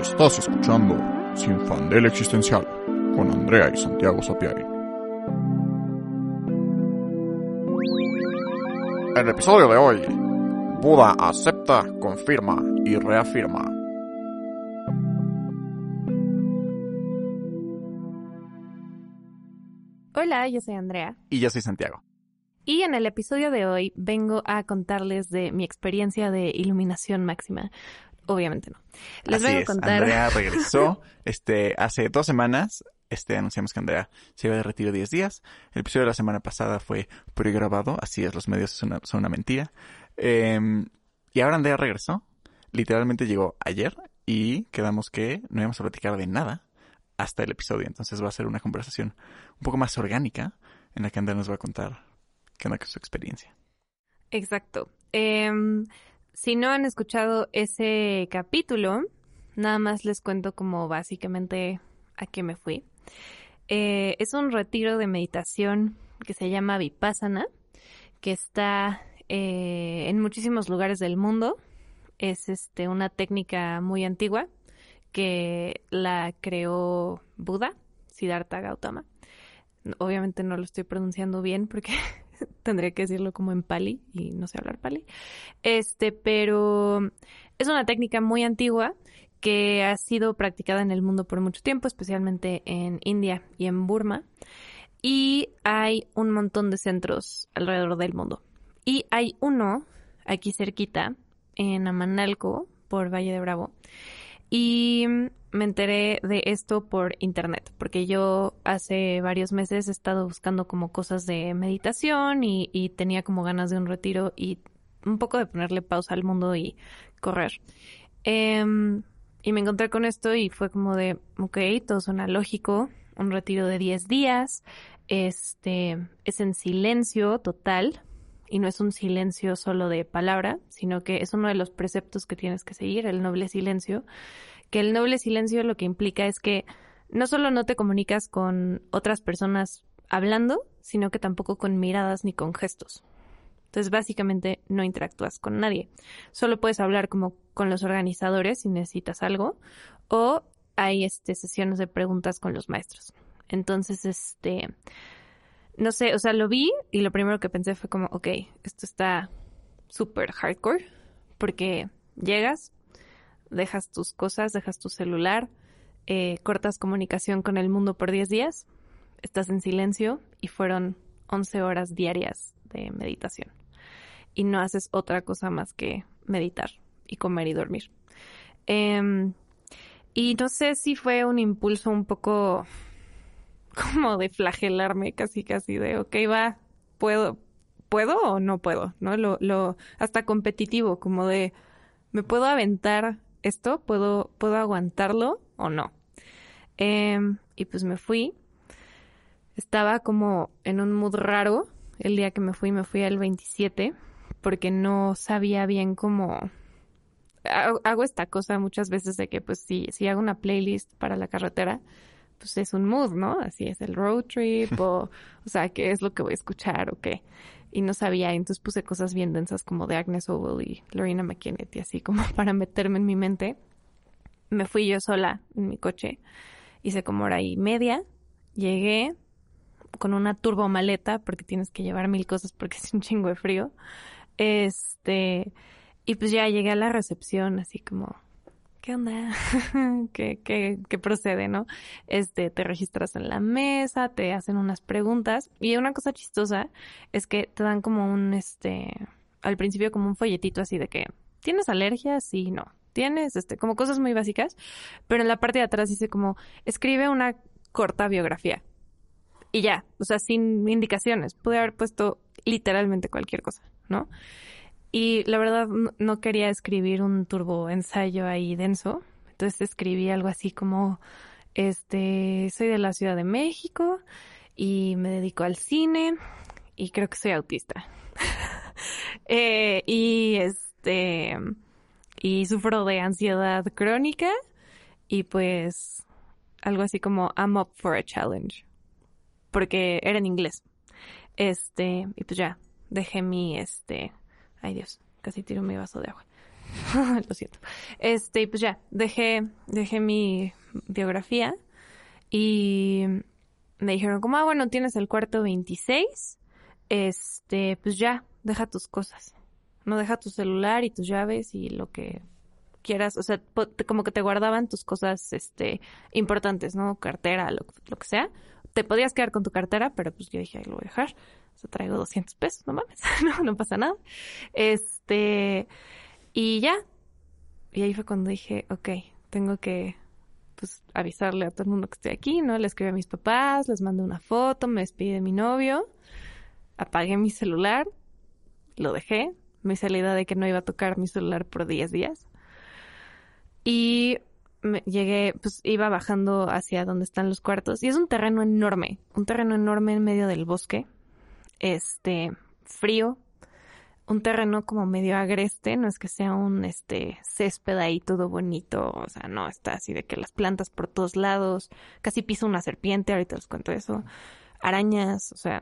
Estás escuchando Sin Fandel Existencial con Andrea y Santiago Sapiari. En el episodio de hoy, Buda acepta, confirma y reafirma. Hola, yo soy Andrea. Y yo soy Santiago. Y en el episodio de hoy vengo a contarles de mi experiencia de iluminación máxima. Obviamente no. Les Así voy a es, contar. Andrea regresó este, hace dos semanas. Este, anunciamos que Andrea se iba de retiro 10 días. El episodio de la semana pasada fue pregrabado, así es, los medios son una, son una mentira. Em, y ahora Andrea regresó. Literalmente llegó ayer y quedamos que no íbamos a platicar de nada hasta el episodio. Entonces va a ser una conversación un poco más orgánica en la que Andrea nos va a contar qué onda con su experiencia. Exacto. Em, si no han escuchado ese capítulo, nada más les cuento como básicamente a qué me fui. Eh, es un retiro de meditación que se llama Vipassana, que está eh, en muchísimos lugares del mundo. Es este una técnica muy antigua que la creó Buda, Siddhartha Gautama. Obviamente no lo estoy pronunciando bien porque tendría que decirlo como en pali y no sé hablar pali. Este, pero es una técnica muy antigua que ha sido practicada en el mundo por mucho tiempo, especialmente en India y en Burma. Y hay un montón de centros alrededor del mundo. Y hay uno aquí cerquita, en Amanalco, por Valle de Bravo. Y me enteré de esto por internet, porque yo hace varios meses he estado buscando como cosas de meditación y, tenía como ganas de un retiro y un poco de ponerle pausa al mundo y correr. Em, y me encontré con esto y fue como de, ok, todo suena lógico, un retiro de 10 días, este, es en silencio total, y no es un silencio solo de palabra, sino que es uno de los preceptos que tienes que seguir, el noble silencio, que el noble silencio lo que implica es que no solo no te comunicas con otras personas hablando, sino que tampoco con miradas ni con gestos. Entonces, básicamente no interactúas con nadie. Solo puedes hablar como con los organizadores si necesitas algo o hay este sesiones de preguntas con los maestros. Entonces, este no sé, o sea, lo vi y lo primero que pensé fue como, ok, esto está súper hardcore porque llegas, dejas tus cosas, dejas tu celular, eh, cortas comunicación con el mundo por 10 días, estás en silencio y fueron 11 horas diarias de meditación. Y no haces otra cosa más que meditar y comer y dormir. Em, y no sé si fue un impulso un poco como de flagelarme, casi casi de, ok, va, puedo, puedo o no puedo, ¿no? Lo, lo, hasta competitivo, como de, ¿me puedo aventar esto? ¿Puedo, puedo aguantarlo o no? Em, y pues me fui. Estaba como en un mood raro el día que me fui, me fui al 27, porque no sabía bien cómo... Hago esta cosa muchas veces de que pues si, si hago una playlist para la carretera, pues es un mood, ¿no? Así es el road trip o, o sea, qué es lo que voy a escuchar o qué. Y no sabía, entonces puse cosas bien densas como de Agnes Oval y Lorena McKennitt y así como para meterme en mi mente. Me fui yo sola en mi coche, hice como hora y media, llegué con una turbo maleta porque tienes que llevar mil cosas porque es un chingo de frío. Este, y pues ya llegué a la recepción así como, ¿qué onda? ¿Qué, qué, qué procede, no? Este, te registras en la mesa, te hacen unas preguntas y una cosa chistosa es que te dan como un, este, al principio como un folletito así de que, ¿tienes alergias? Sí, no. ¿Tienes, este, como cosas muy básicas? Pero en la parte de atrás dice como, escribe una corta biografía. Y ya, o sea, sin indicaciones. Pude haber puesto literalmente cualquier cosa, ¿no? Y la verdad no quería escribir un turbo ensayo ahí denso. Entonces escribí algo así como, este, soy de la Ciudad de México y me dedico al cine y creo que soy autista. eh, y este, y sufro de ansiedad crónica y pues algo así como I'm up for a challenge. Porque era en inglés. Este, y pues ya, dejé mi, este, Ay Dios, casi tiro mi vaso de agua. Lo siento. Este, pues ya, dejé, dejé mi biografía y me dijeron como, ah, bueno, tienes el cuarto 26, este, pues ya, deja tus cosas. No deja tu celular y tus llaves y lo que quieras, o sea, como que te guardaban tus cosas, este, importantes, ¿no? Cartera, lo, lo que sea. Te podías quedar con tu cartera, pero pues yo dije, ahí lo voy a dejar. O sea, traigo 200 pesos, no mames, no, no pasa nada. Este, y ya. Y ahí fue cuando dije, ok, tengo que, pues, avisarle a todo el mundo que estoy aquí, ¿no? Le escribí a mis papás, les mandé una foto, me despedí de mi novio, apagué mi celular, lo dejé, me hice la idea de que no iba a tocar mi celular por 10 días. Y me- llegué, pues iba bajando hacia donde están los cuartos. Y es un terreno enorme, un terreno enorme en medio del bosque. Este, frío. Un terreno como medio agreste, no es que sea un este césped ahí todo bonito, o sea, no, está así de que las plantas por todos lados, casi piso una serpiente, ahorita les cuento eso, arañas, o sea,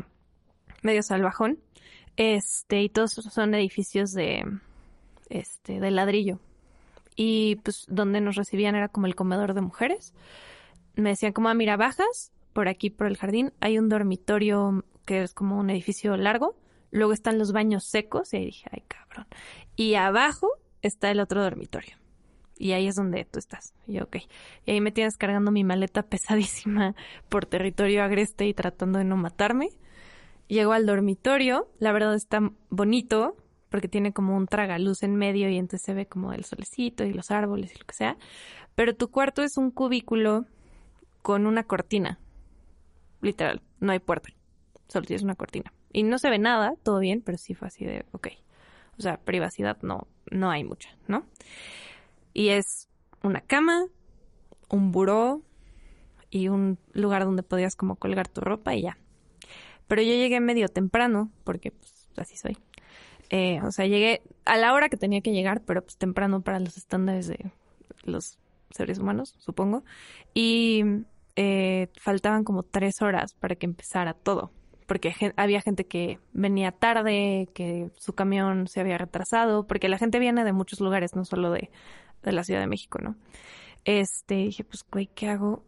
medio salvajón. Este, y todos son edificios de este de ladrillo y pues donde nos recibían era como el comedor de mujeres. Me decían como, ah, mira, bajas por aquí, por el jardín, hay un dormitorio que es como un edificio largo, luego están los baños secos y ahí dije, ay, cabrón. Y abajo está el otro dormitorio. Y ahí es donde tú estás. Y yo, ok. Y ahí me tienes cargando mi maleta pesadísima por territorio agreste y tratando de no matarme. Llego al dormitorio, la verdad está bonito, porque tiene como un tragaluz en medio y entonces se ve como el solecito y los árboles y lo que sea. Pero tu cuarto es un cubículo con una cortina. Literal, no hay puerta. Solo tienes una cortina. Y no se ve nada, todo bien, pero sí fue así de, ok. O sea, privacidad no, no hay mucha, ¿no? Y es una cama, un buró y un lugar donde podías como colgar tu ropa y ya. Pero yo llegué medio temprano, porque pues así soy. Eh, o sea, llegué a la hora que tenía que llegar, pero pues temprano para los estándares de los seres humanos, supongo. Y eh, faltaban como tres horas para que empezara todo. Porque había gente que venía tarde, que su camión se había retrasado, porque la gente viene de muchos lugares, no solo de, de la Ciudad de México, ¿no? Este, dije, pues, güey, ¿qué hago?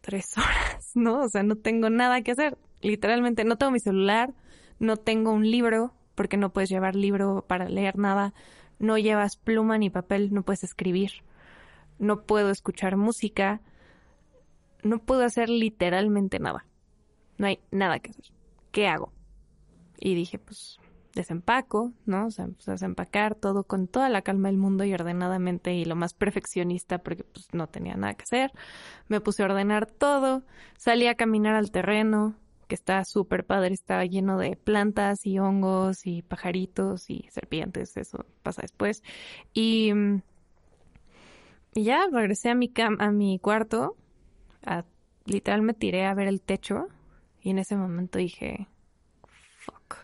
Tres horas, ¿no? O sea, no tengo nada que hacer. Literalmente, no tengo mi celular, no tengo un libro, porque no puedes llevar libro para leer nada, no llevas pluma ni papel, no puedes escribir, no puedo escuchar música, no puedo hacer literalmente nada. No hay nada que hacer. ¿Qué hago? Y dije, pues, desempaco, ¿no? O sea, pues, desempacar todo con toda la calma del mundo y ordenadamente y lo más perfeccionista porque pues no tenía nada que hacer. Me puse a ordenar todo, salí a caminar al terreno, que está súper padre, estaba lleno de plantas y hongos y pajaritos y serpientes, eso pasa después. Y, y ya regresé a mi cam a mi cuarto, a, literal me tiré a ver el techo y en ese momento dije, fuck,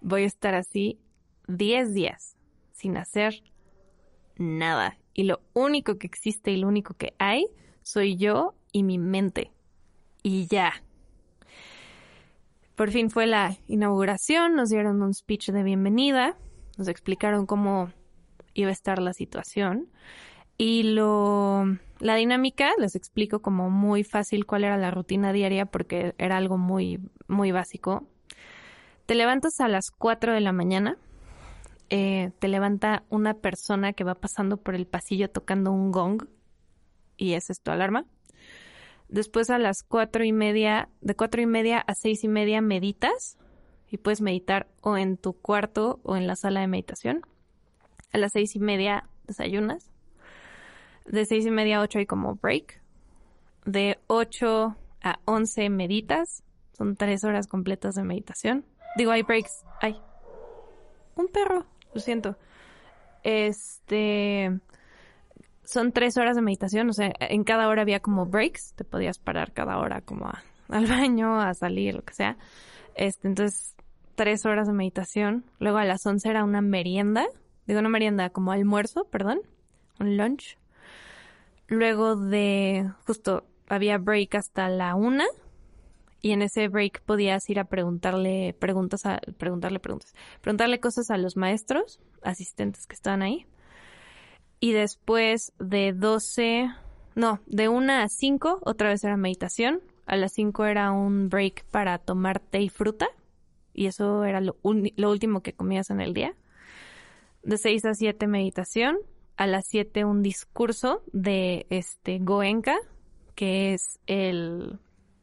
voy a estar así 10 días sin hacer nada. Y lo único que existe y lo único que hay soy yo y mi mente. Y ya. Por fin fue la inauguración, nos dieron un speech de bienvenida, nos explicaron cómo iba a estar la situación y lo la dinámica les explico como muy fácil cuál era la rutina diaria porque era algo muy muy básico. Te levantas a las 4 de la mañana, eh, te levanta una persona que va pasando por el pasillo tocando un gong y esa es tu alarma. Después a las cuatro y media, de cuatro y media a seis y media meditas y puedes meditar o en tu cuarto o en la sala de meditación. A las seis y media desayunas. De seis y media a ocho hay como break. De ocho a once meditas. Son tres horas completas de meditación. Digo, hay breaks. Hay un perro, lo siento. Este son tres horas de meditación, o sea, en cada hora había como breaks, te podías parar cada hora como al baño, a salir, lo que sea. Este, entonces, tres horas de meditación. Luego a las once era una merienda, digo una merienda, como almuerzo, perdón, un lunch. Luego de, justo, había break hasta la una. Y en ese break podías ir a preguntarle preguntas a, preguntarle preguntas, preguntarle cosas a los maestros, asistentes que estaban ahí. Y después de 12, no, de 1 a 5 otra vez era meditación. A las 5 era un break para tomar té y fruta. Y eso era lo, último que comías en el día. De 6 a 7 meditación. A las 7 un discurso de este Goenka, que es el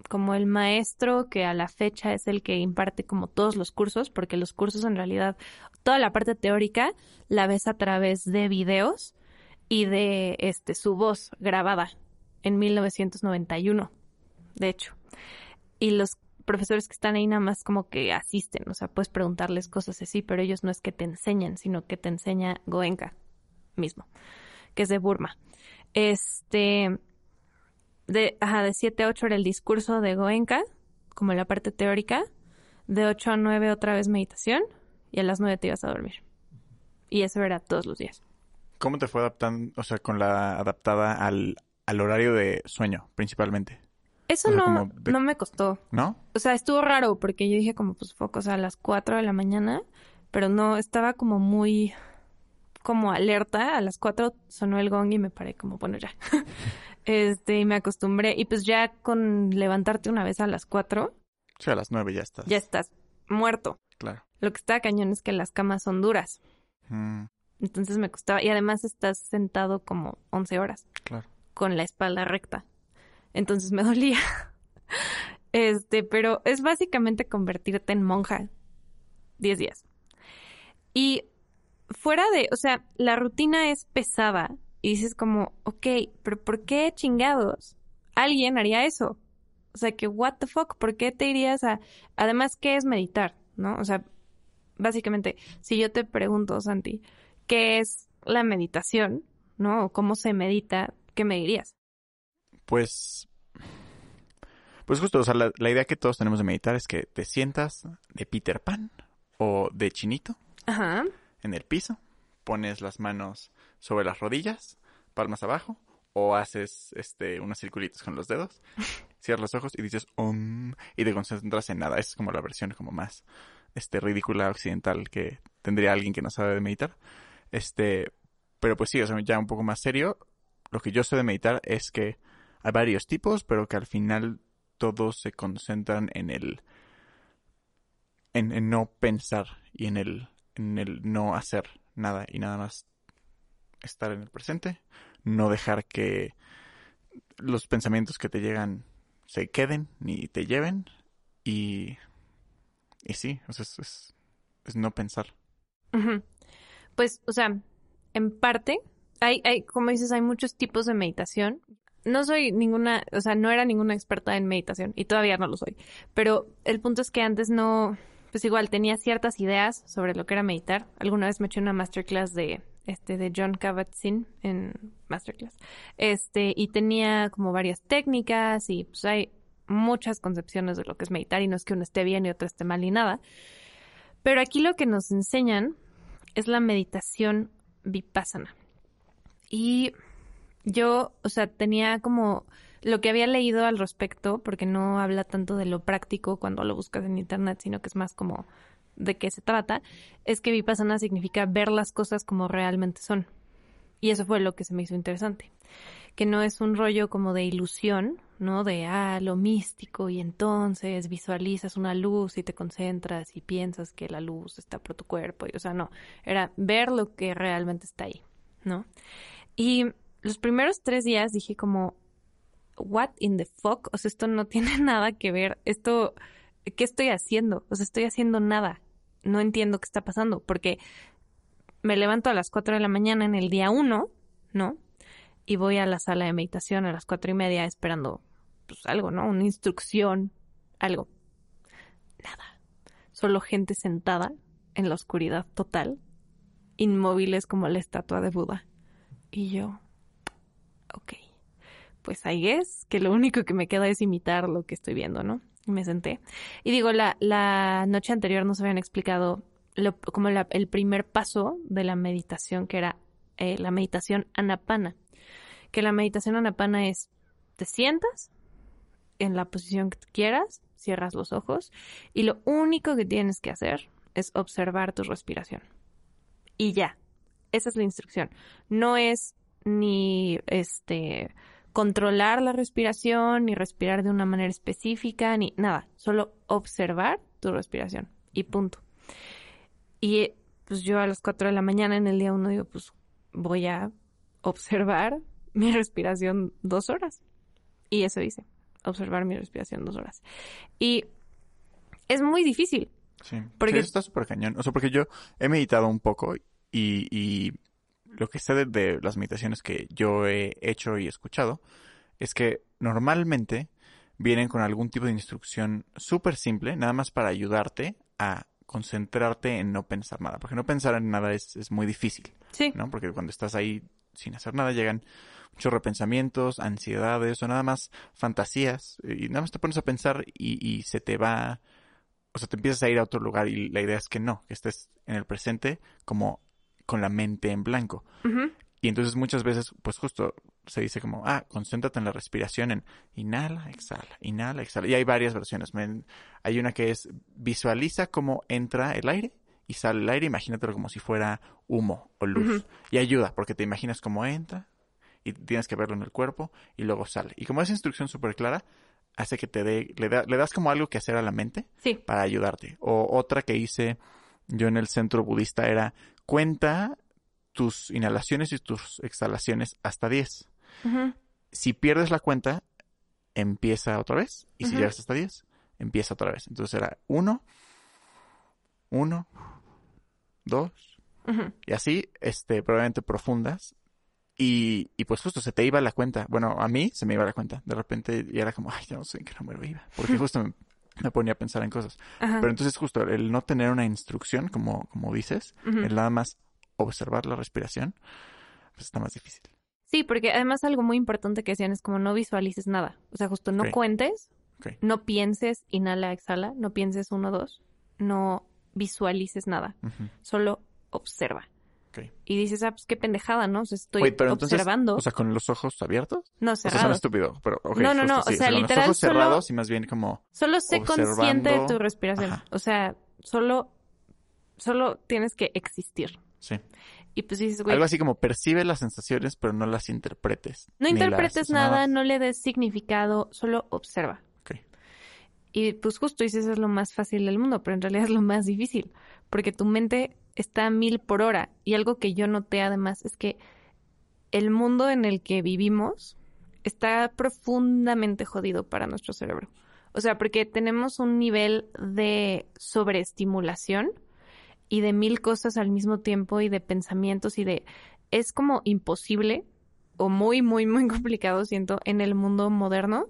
como el maestro que a la fecha es el que imparte como todos los cursos, porque los cursos en realidad, toda la parte teórica la ves a través de videos y de este su voz grabada en 1991, de hecho. Y los profesores que están ahí nada más como que asisten, o sea, puedes preguntarles cosas así, pero ellos no es que te enseñen, sino que te enseña Goenka mismo, que es de Burma. Este, de, ajá, de 7 a 8 era el discurso de Goenka, como la parte teórica, de 8 a 9 otra vez meditación, y a las 9 te ibas a dormir. Y eso era todos los días. ¿Cómo te fue adaptando, o sea, con la adaptada al, al horario de sueño, principalmente? Eso no, no me costó. ¿No? O sea, estuvo raro porque yo dije como, pues, foco, o sea, a las 4 de la mañana, pero no, estaba como muy, como alerta. A las 4 sonó el gong y me paré como, bueno, ya. este, y me acostumbré. Y pues ya con levantarte una vez a las 4. Sí, a las 9 ya estás. Ya estás muerto. Claro. Lo que está cañón es que las camas son duras. Mm, Entonces me costaba. Y además estás sentado como 11 horas claro. con la espalda recta. Entonces me dolía. Este, pero es básicamente convertirte en monja. 10 días. Y fuera de, o sea, la rutina es pesada y dices como, ok, pero ¿por qué chingados alguien haría eso? O sea, que what the fuck, ¿por qué te irías a... Además, ¿qué es meditar? ¿No? O sea, básicamente, si yo te pregunto, Santi, ¿qué es la meditación? ¿No? O cómo se medita, ¿qué me dirías? Pues. Pues justo, o sea, la, la idea que todos tenemos de meditar es que te sientas de Peter Pan o de Chinito Ajá. En el piso, pones las manos sobre las rodillas, palmas abajo, o haces este unos circulitos con los dedos, cierras los ojos y dices om y te concentras en nada. Esa es como la versión como más este ridícula occidental que tendría alguien que no sabe de meditar. Este, pero pues sí, o sea, ya un poco más serio, lo que yo sé de meditar es que hay varios tipos, pero que al final todos se concentran en el en, en no pensar y en el en el no hacer nada y nada más estar en el presente, no dejar que los pensamientos que te llegan se queden ni te lleven y y sí, o sea, es, es, es no pensar. Pues, o sea, en parte, hay, hay, como dices, hay muchos tipos de meditación. No soy ninguna, o sea, no era ninguna experta en meditación y todavía no lo soy. Pero el punto es que antes no, pues igual tenía ciertas ideas sobre lo que era meditar. Alguna vez me eché una masterclass de, este, de John Kabat-Zinn en masterclass. Este, y tenía como varias técnicas y pues hay muchas concepciones de lo que es meditar y no es que uno esté bien y otro esté mal ni nada. Pero aquí lo que nos enseñan es la meditación vipassana. Y yo, o sea, tenía como lo que había leído al respecto, porque no habla tanto de lo práctico cuando lo buscas en internet, sino que es más como de qué se trata, es que vipassana significa ver las cosas como realmente son. Y eso fue lo que se me hizo interesante. Que no es un rollo como de ilusión, ¿no? De, ah, lo místico y entonces visualizas una luz y te concentras y piensas que la luz está por tu cuerpo. Y, o sea, no, era ver lo que realmente está ahí, ¿no? Y los primeros tres días dije como, what in the fuck? O sea, esto no tiene nada que ver. Esto, ¿qué estoy haciendo? O sea, estoy haciendo nada. No entiendo qué está pasando porque me levanto a las 4 de la mañana en el día 1, ¿no? Y voy a la sala de meditación a las cuatro y media esperando, pues algo, ¿no? Una instrucción, algo. Nada. Solo gente sentada en la oscuridad total, inmóviles como la estatua de Buda. Y yo, ok, pues ahí es que lo único que me queda es imitar lo que estoy viendo, ¿no? Y me senté. Y digo, la, la noche anterior nos habían explicado lo, como la- el primer paso de la meditación, que era eh, la meditación anapana. Que la meditación anapana es, te sientas en la posición que quieras, cierras los ojos y lo único que tienes que hacer es observar tu respiración. Y ya, esa es la instrucción. No es ni este controlar la respiración, ni respirar de una manera específica, ni nada. Solo observar tu respiración y punto. Y pues yo a las 4 de la mañana en el día uno digo, pues voy a observar mi respiración dos horas. Y eso hice, observar mi respiración dos horas. Y es muy difícil. Sí, porque está súper cañón. O sea, porque yo he meditado un poco y, y lo que sé de, las meditaciones que yo he hecho y escuchado es que normalmente vienen con algún tipo de instrucción súper simple, nada más para ayudarte a concentrarte en no pensar nada. Porque no pensar en nada es, es muy difícil. Sí. ¿no? Porque cuando estás ahí sin hacer nada llegan muchos repensamientos, ansiedades o nada más fantasías. Y nada más te pones a pensar y, y se te va, o sea, te empiezas a ir a otro lugar y la idea es que no, que estés en el presente como con la mente en blanco. Y entonces muchas veces, pues justo se dice como, ah, concéntrate en la respiración, en inhala, exhala, inhala, exhala. Y hay varias versiones. hay una que es visualiza cómo entra el aire y sale el aire, imagínatelo como si fuera humo o luz. Y ayuda, porque te imaginas cómo entra y tienes que verlo en el cuerpo y luego sale. Y como esa instrucción súper clara, hace que te dé, le, le das como algo que hacer a la mente para ayudarte. O otra que hice yo en el centro budista era cuenta tus inhalaciones y tus exhalaciones hasta 10. Si pierdes la cuenta, empieza otra vez. Y si llegas hasta 10, empieza otra vez. Entonces era 1, 1, 2. Y así, este, probablemente profundas. Y, y, pues justo se te iba la cuenta. Bueno, a mí se me iba la cuenta. De repente y era como, ay, yo no sé en qué número iba. Porque justo me, me ponía a pensar en cosas. Pero entonces justo el no tener una instrucción, como, como dices, el nada más observar la respiración, pues está más difícil. Sí, porque además algo muy importante que decían es como no visualices nada. O sea, justo no cuentes, no pienses, inhala, exhala, no pienses uno, dos, no visualices nada, solo observa. Y dices, ah, pues qué pendejada, ¿no? O sea, estoy observando. o sea, con los ojos abiertos. No, cerrados. O sea, estúpido, pero No, no, no, o sea, literal. Con los ojos cerrados y más bien como. Solo sé consciente de tu respiración. O sea, solo. Solo tienes que existir. Sí. Y pues dices, güey. Algo así como percibe las sensaciones, pero no las interpretes. No interpretes nada, no le des significado, solo observa. Ok. Y pues justo dices, es lo más fácil del mundo, pero en realidad es lo más difícil. Porque tu mente está a mil por hora. Y algo que yo noté además es que el mundo en el que vivimos está profundamente jodido para nuestro cerebro. O sea, porque tenemos un nivel de sobreestimulación y de mil cosas al mismo tiempo y de pensamientos y de... Es como imposible o muy, muy, muy complicado, siento, en el mundo moderno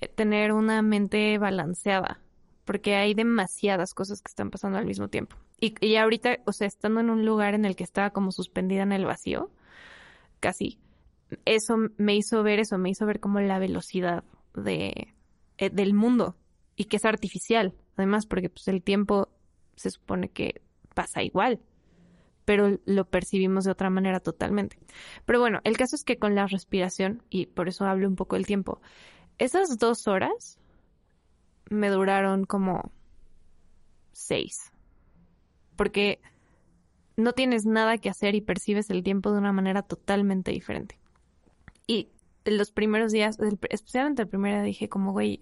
eh, tener una mente balanceada, porque hay demasiadas cosas que están pasando al mismo tiempo. Y, ahorita, o sea, estando en un lugar en el que estaba como suspendida en el vacío, casi, eso me hizo ver eso, me hizo ver como la velocidad de, eh, del mundo y que es artificial, además, porque pues el tiempo se supone que pasa igual, pero lo percibimos de otra manera totalmente. Pero bueno, el caso es que con la respiración, y por eso hablo un poco del tiempo, esas dos horas me duraron como seis porque no tienes nada que hacer y percibes el tiempo de una manera totalmente diferente. Y los primeros días, especialmente el primer día, dije como, güey,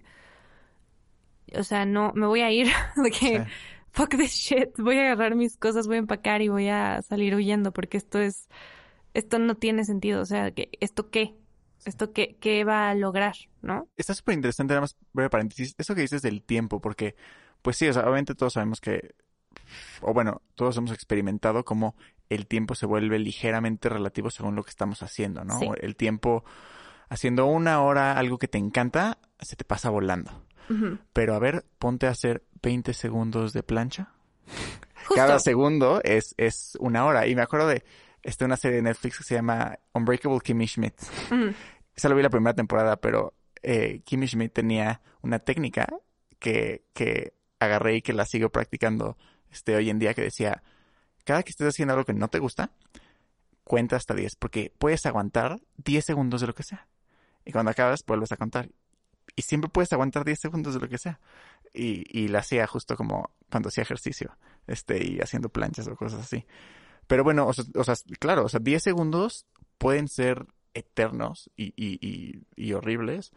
o sea, no, me voy a ir, de que, fuck this shit, voy a agarrar mis cosas, voy a empacar y voy a salir huyendo, porque esto es, esto no tiene sentido, o sea, que ¿esto qué? ¿Esto qué, qué va a lograr, no? Está súper interesante, nada más breve paréntesis, eso que dices del tiempo, porque, pues sí, o sea, obviamente todos sabemos que o bueno, todos hemos experimentado cómo el tiempo se vuelve ligeramente relativo según lo que estamos haciendo, ¿no? El tiempo haciendo una hora algo que te encanta, se te pasa volando. Pero a ver, ponte a hacer 20 segundos de plancha. Cada segundo es, es una hora. Y me acuerdo de este, una serie de Netflix que se llama Unbreakable Kimmy Schmidt. Esa lo vi la primera temporada, pero eh, Kimmy Schmidt tenía una técnica que, que agarré y que la sigo practicando este, hoy en día que decía, cada que estés haciendo algo que no te gusta, cuenta hasta 10, porque puedes aguantar 10 segundos de lo que sea. Y cuando acabas, vuelves a contar. Y siempre puedes aguantar 10 segundos de lo que sea. Y, y la hacía justo como cuando hacía ejercicio, este, y haciendo planchas o cosas así. Pero bueno, o sea, claro, o sea, 10 segundos pueden ser eternos y, y, y, y horribles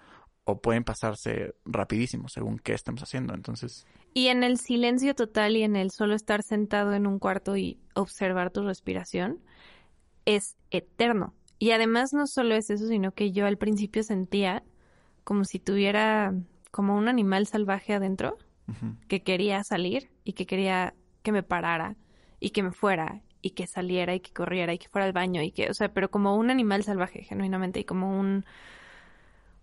o pueden pasarse rapidísimo según qué estemos haciendo. Entonces, Y en el silencio total y en el solo estar sentado en un cuarto y observar tu respiración es eterno. Y además no solo es eso, sino que yo al principio sentía como si tuviera como un animal salvaje adentro que quería salir y que quería que me parara y que me fuera y que saliera y que corriera y que fuera al baño y que, o sea, pero como un animal salvaje, genuinamente, y como un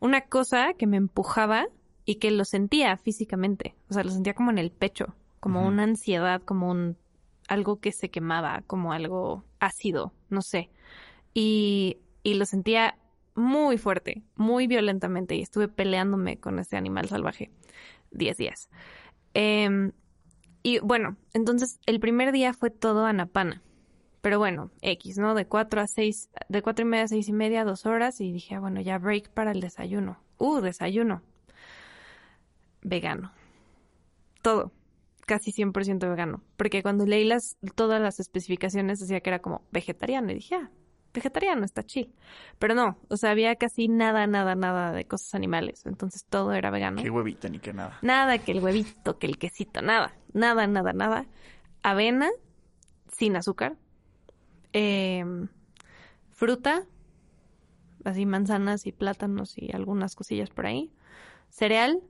una cosa que me empujaba y que lo sentía físicamente, o sea, lo sentía como en el pecho, como una ansiedad, como un algo que se quemaba, como algo ácido, no sé. Y, y lo sentía muy fuerte, muy violentamente, y estuve peleándome con ese animal salvaje 10 días. Em, y bueno, entonces el primer día fue todo anapana. Pero bueno, X, ¿no? De 4 a 6, de cuatro y media a seis y media, dos horas, y dije, ah, bueno, ya break para el desayuno. Uh, desayuno. Vegano. Todo. Casi 100% vegano. Porque cuando leí las, todas las especificaciones decía que era como vegetariano. Y dije, ah, vegetariano, está chill. Pero no, o sea, había casi nada, nada, nada de cosas animales. Entonces todo era vegano. qué huevita ni qué nada. Nada que el huevito, que el quesito, nada, nada, nada, nada. Avena sin azúcar. Em, fruta, así manzanas y plátanos y algunas cosillas por ahí. Cereal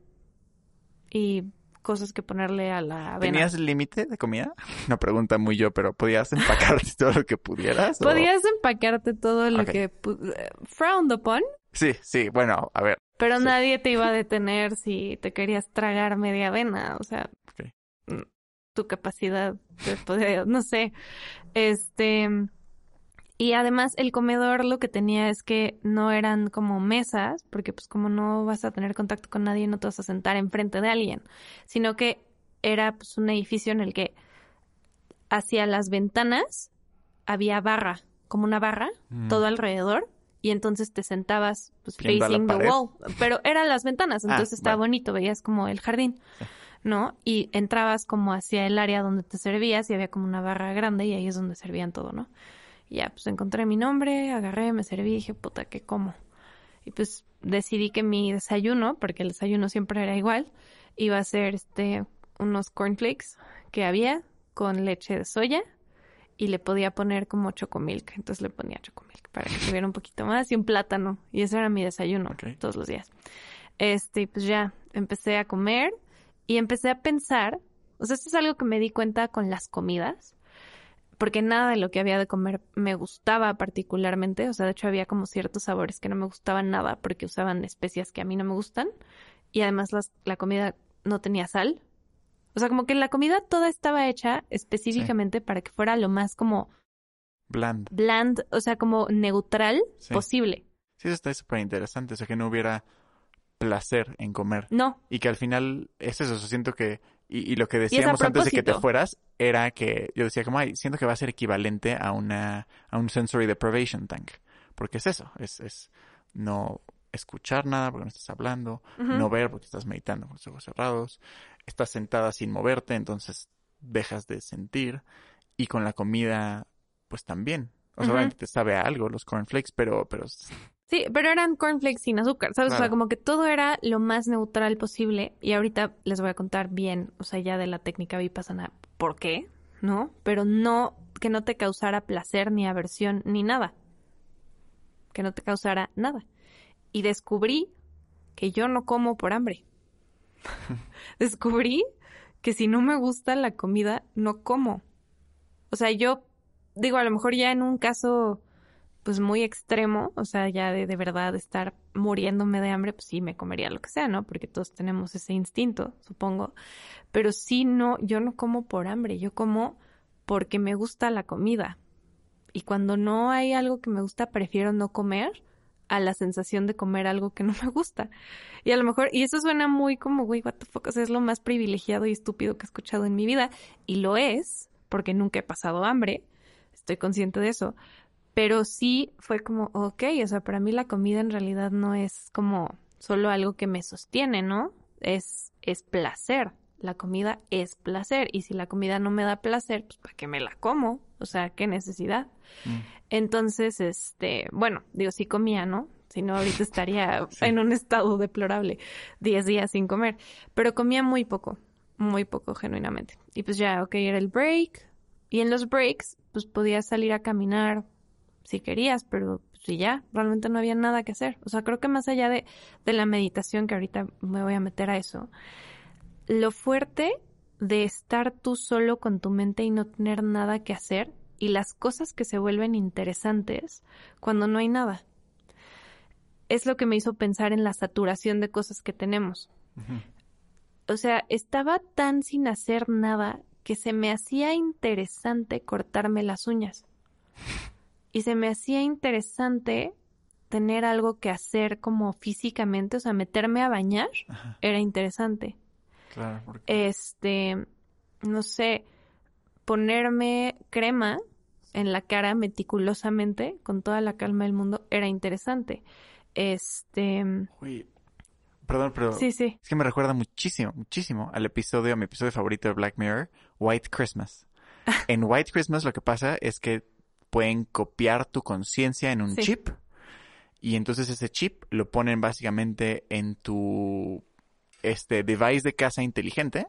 y cosas que ponerle a la avena. ¿Tenías límite de comida? Una pregunta muy yo, pero ¿podías empacarte todo lo que pudieras? o- Podías empacarte todo lo Ok. que eh, frowned upon, Sí, sí, bueno, a ver. pero Sí. nadie te iba a detener si te querías tragar media avena, o sea, mm, tu capacidad de poder, no sé. Este y además el comedor lo que tenía es que no eran como mesas, porque pues como no vas a tener contacto con nadie, no te vas a sentar enfrente de alguien, sino que era pues un edificio en el que hacia las ventanas había barra, como una barra, Mm. todo alrededor, y entonces te sentabas pues Viendo facing the wall, pero eran las ventanas, Ah, entonces estaba bonito, veías como el jardín, ¿no? Y entrabas como hacia el área donde te servías y había como una barra grande y ahí es donde servían todo, ¿no? Y ya, pues encontré mi nombre, agarré, me serví dije, puta, ¿qué como? Y pues decidí que mi desayuno, porque el desayuno siempre era igual, iba a ser este unos cornflakes que había con leche de soya y le podía poner como chocomilk. Entonces le ponía chocomilk para que tuviera un poquito más y un plátano. Y ese era mi desayuno todos los días. Este, pues ya empecé a comer y empecé a pensar, o sea, esto es algo que me di cuenta con las comidas, porque nada de lo que había de comer me gustaba particularmente, o sea, de hecho había como ciertos sabores que no me gustaban nada porque usaban especias que a mí no me gustan y además las- la comida no tenía sal. O sea, como que la comida toda estaba hecha específicamente para que fuera lo más como Bland. bland, o sea, como neutral Sí. posible. Sí, eso está súper interesante. O sea, que no hubiera placer en comer. No, Y que al final es eso. siento que... Y, y lo que decíamos antes de que te fueras era que yo decía como, ay, siento que va a ser equivalente a una a un sensory deprivation tank. Porque es eso, es, es no escuchar nada porque no estás hablando, no ver porque estás meditando con los ojos cerrados, estás sentada sin moverte, entonces dejas de sentir. Y con la comida, pues también. O sea, Ujú. obviamente te sabe a algo los cornflakes, pero, pero Sí, pero eran cornflakes sin azúcar, ¿sabes? O sea, como que todo era lo más neutral posible. Y ahorita les voy a contar bien, o sea, ya de la técnica vipassana, por qué, ¿no? Pero no, que no te causara placer, ni aversión, ni nada. Que no te causara nada. Y descubrí que yo no como por hambre. descubrí que si no me gusta la comida, no como. O sea, yo digo, a lo mejor ya en un caso pues muy extremo, o sea, ya de, de verdad estar muriéndome de hambre, pues sí me comería lo que sea, ¿no? Porque todos tenemos ese instinto, supongo. Pero sí no, yo no como por hambre, yo como porque me gusta la comida. Y cuando no hay algo que me gusta, prefiero no comer a la sensación de comer algo que no me gusta. Y a lo mejor, y eso suena muy como, güey, what the fuck, o sea, es lo más privilegiado y estúpido que he escuchado en mi vida. Y lo es, porque nunca he pasado hambre, estoy consciente de eso. Pero sí fue como, ok, o sea, para mí la comida en realidad no es como solo algo que me sostiene, ¿no? Es, es placer la comida es placer y si la comida no me da placer, pues ¿para qué me la como? O sea, ¿qué necesidad? Mm. Entonces, este, bueno, digo, sí comía, ¿no? Si no, ahorita estaría en un estado deplorable, 10 días sin comer. Pero comía muy poco, muy poco, genuinamente. Y pues ya, ok, era el break. Y en los breaks, pues podías salir a caminar si querías, pero pues ya, realmente no había nada que hacer. O sea, creo que más allá de, de la meditación, que ahorita me voy a meter a eso, lo fuerte de estar tú solo con tu mente y no tener nada que hacer y las cosas que se vuelven interesantes cuando no hay nada. Es lo que me hizo pensar en la saturación de cosas que tenemos. O sea, estaba tan sin hacer nada que se me hacía interesante cortarme las uñas. Y se me hacía interesante tener algo que hacer como físicamente, o sea, meterme a bañar Ajá. era interesante. Claro, porque... Este, no sé, ponerme crema en la cara meticulosamente, con toda la calma del mundo, era interesante. Este, Uy, perdón, pero sí, sí. es que me recuerda muchísimo, muchísimo al episodio, a mi episodio favorito de Black Mirror, White Christmas. en White Christmas lo que pasa es que pueden copiar tu conciencia en un Sí. chip y entonces ese chip lo ponen básicamente en tu este device de casa inteligente,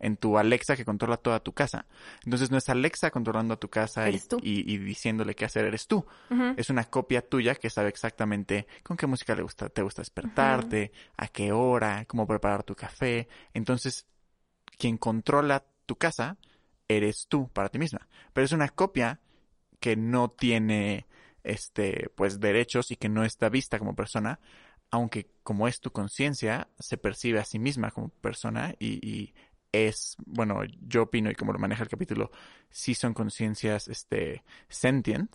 en tu Alexa que controla toda tu casa. Entonces no es Alexa controlando a tu casa y, y- y diciéndole qué hacer, eres tú. Es una copia tuya que sabe exactamente con qué música le gusta, te gusta despertarte, a qué hora, cómo preparar tu café. Entonces, quien controla tu casa eres tú para ti misma. Pero es una copia que no tiene este pues derechos y que no está vista como persona, aunque como es tu conciencia, se percibe a sí misma como persona y, y es, bueno, yo opino y como lo maneja el capítulo, sí son conciencias este sentient,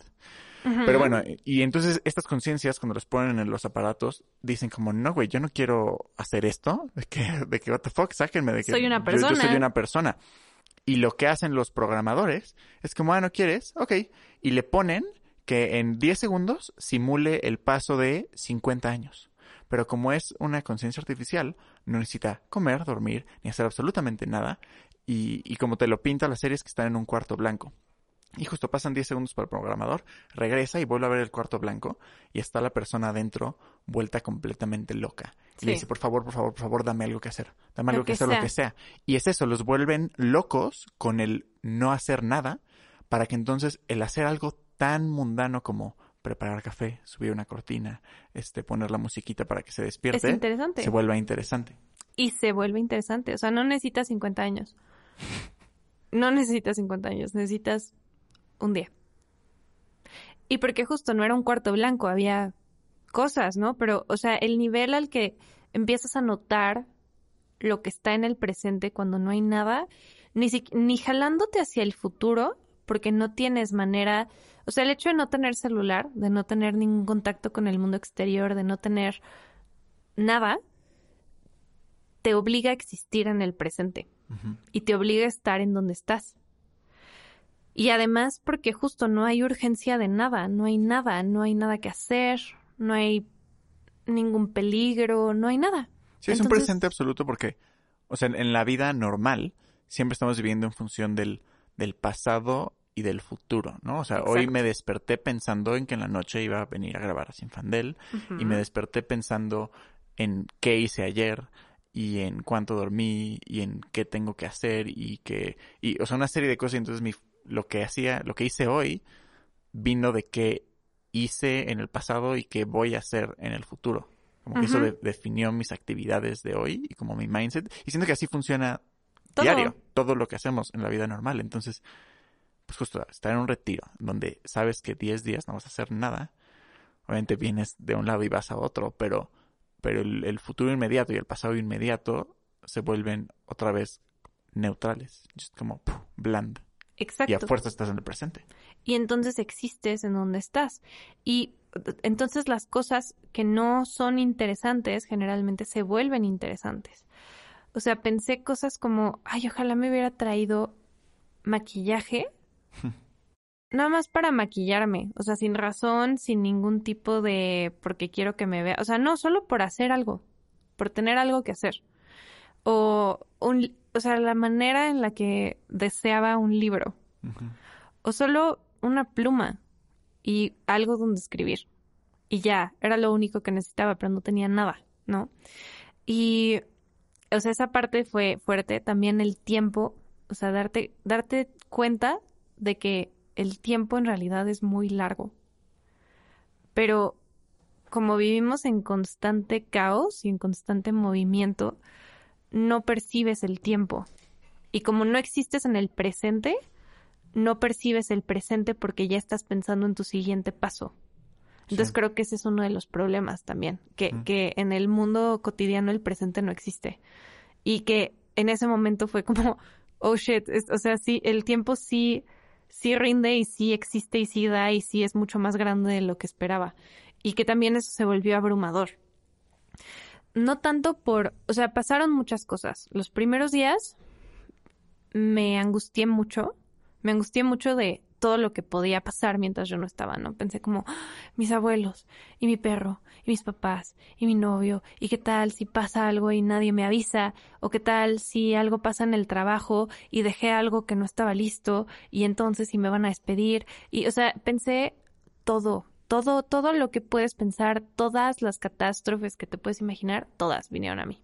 pero bueno, y entonces estas conciencias cuando las ponen en los aparatos dicen como, no, güey, yo no quiero hacer esto, de que, de que, what the fuck, sáquenme de que Soy una yo- Yo, soy persona. una persona. Y lo que hacen los programadores es como, ah, ¿no quieres? Ok. Y le ponen que en 10 segundos simule el paso de 50 años. Pero como es una conciencia artificial, no necesita comer, dormir, ni hacer absolutamente nada. Y, como te lo pinta la serie es que están en un cuarto blanco. Y justo pasan 10 segundos para el programador, regresa y vuelve a ver el cuarto blanco y está la persona adentro vuelta completamente loca. Y le dice, por favor, por favor, por favor, dame algo que hacer. Dame algo que, que hacer, sea. lo que sea. Y es eso, los vuelven locos con el no hacer nada para que entonces el hacer algo tan mundano como preparar café, subir una cortina, este, poner la musiquita para que se Es despierte, interesante. se vuelva interesante. Y se vuelve interesante. O sea, no necesitas 50 años. No necesitas 50 años, necesitas un día. Y porque justo no era un cuarto blanco, había cosas, ¿no? Pero, o sea, el nivel al que empiezas a notar lo que está en el presente cuando no hay nada, ni, si- ni jalándote hacia el futuro, porque no tienes manera, o sea, el hecho de no tener celular, de no tener ningún contacto con el mundo exterior, de no tener nada, te obliga a existir en el presente y te obliga a estar en donde estás. Y además porque justo no hay urgencia de nada, no hay nada, no hay nada que hacer, no hay ningún peligro, no hay nada. Sí, es un presente absoluto porque, o sea, en, la vida normal siempre estamos viviendo en función del, del pasado y del futuro, ¿no? O sea, hoy me desperté pensando en que en la noche iba a venir a grabar a Sinfandel y me desperté pensando en qué hice ayer y en cuánto dormí y en qué tengo que hacer y que, y, o sea, una serie de cosas. y Entonces mi, lo que hacía, lo que hice hoy vino de qué hice en el pasado y qué voy a hacer en el futuro. Como que eso de- definió mis actividades de hoy y como mi mindset. Y siento que así funciona Todo. diario, todo lo que hacemos en la vida normal. Entonces, pues justo estar en un retiro donde sabes que 10 días no vas a hacer nada. Obviamente vienes de un lado y vas a otro, pero, pero el, el futuro inmediato y el pasado inmediato se vuelven otra vez neutrales. Just como puf, bland. Exacto. Y a fuerza estás en el presente. y entonces existes en donde estás. Y entonces las cosas que no son interesantes generalmente se vuelven interesantes. O sea, pensé cosas como, ay, ojalá me hubiera traído maquillaje. Nada más para maquillarme, o sea, sin razón, sin ningún tipo de porque quiero que me vea, o sea, no, solo por hacer algo, por tener algo que hacer. O un, o sea, la manera en la que deseaba un libro, o solo una pluma y algo donde escribir. Y ya, era lo único que necesitaba, pero no tenía nada, ¿no? Y, o sea, esa parte fue fuerte. También el tiempo, o sea, darte, darte cuenta de que el tiempo en realidad es muy largo. Pero como vivimos en constante caos y en constante movimiento, no percibes el tiempo. Y como no existes en el presente, no percibes el presente porque ya estás pensando en tu siguiente paso. Entonces creo que ese es uno de los problemas también, que, que en el mundo cotidiano el presente no existe. Y que en ese momento fue como, oh shit, o sea, sí, el tiempo sí, sí rinde y sí existe y sí da y sí es mucho más grande de lo que esperaba. Y que también eso se volvió abrumador. No tanto por, o sea, pasaron muchas cosas. Los primeros días me angustié mucho me angustié mucho de todo lo que podía pasar mientras yo no estaba, ¿no? Pensé como, ah, mis abuelos, y mi perro, y mis papás, y mi novio, y qué tal si pasa algo y nadie me avisa, o qué tal si algo pasa en el trabajo y dejé algo que no estaba listo, y entonces si me van a despedir, y, o sea, pensé todo, todo, todo lo que puedes pensar, todas las catástrofes que te puedes imaginar, todas vinieron a mí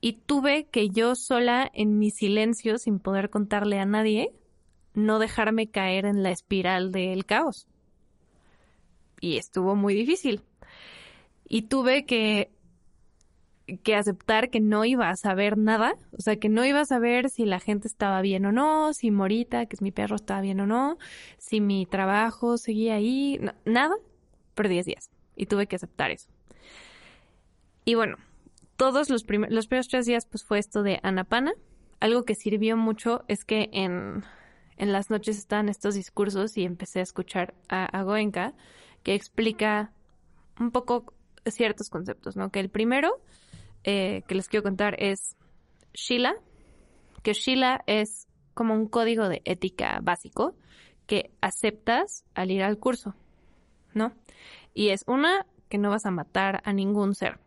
y tuve que yo sola en mi silencio, sin poder contarle a nadie, no dejarme caer en la espiral del caos. Y estuvo muy difícil. Y tuve que, que aceptar que no iba a saber nada, o sea, que no iba a saber si la gente estaba bien o no, si Morita, que es mi perro, estaba bien o no, si mi trabajo seguía ahí, nada, por 10 días. Y tuve que aceptar eso. Y bueno, todos los, los primeros tres días pues fue esto de Anapana. Algo que sirvió mucho es que en en las noches estaban estos discursos y empecé a escuchar a, Goenka que explica un poco ciertos conceptos, ¿no? Que el primero eh, que les quiero contar es Shila, que Shila es como un código de ética básico que aceptas al ir al curso, ¿no? Y es una que no vas a matar a ningún ser.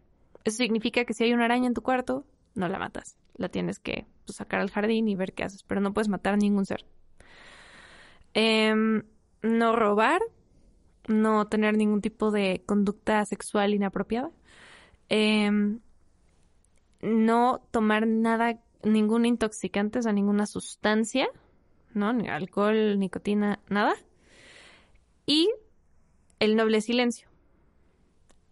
Eso significa que si hay una araña en tu cuarto, no la matas. La tienes que pues, sacar al jardín y ver qué haces, pero no puedes matar a ningún ser. Em, no robar, no tener ningún tipo de conducta sexual inapropiada, em, no tomar nada, ningún intoxicante, o ninguna sustancia, ¿no? Ni alcohol, nicotina, nada. Y el noble silencio,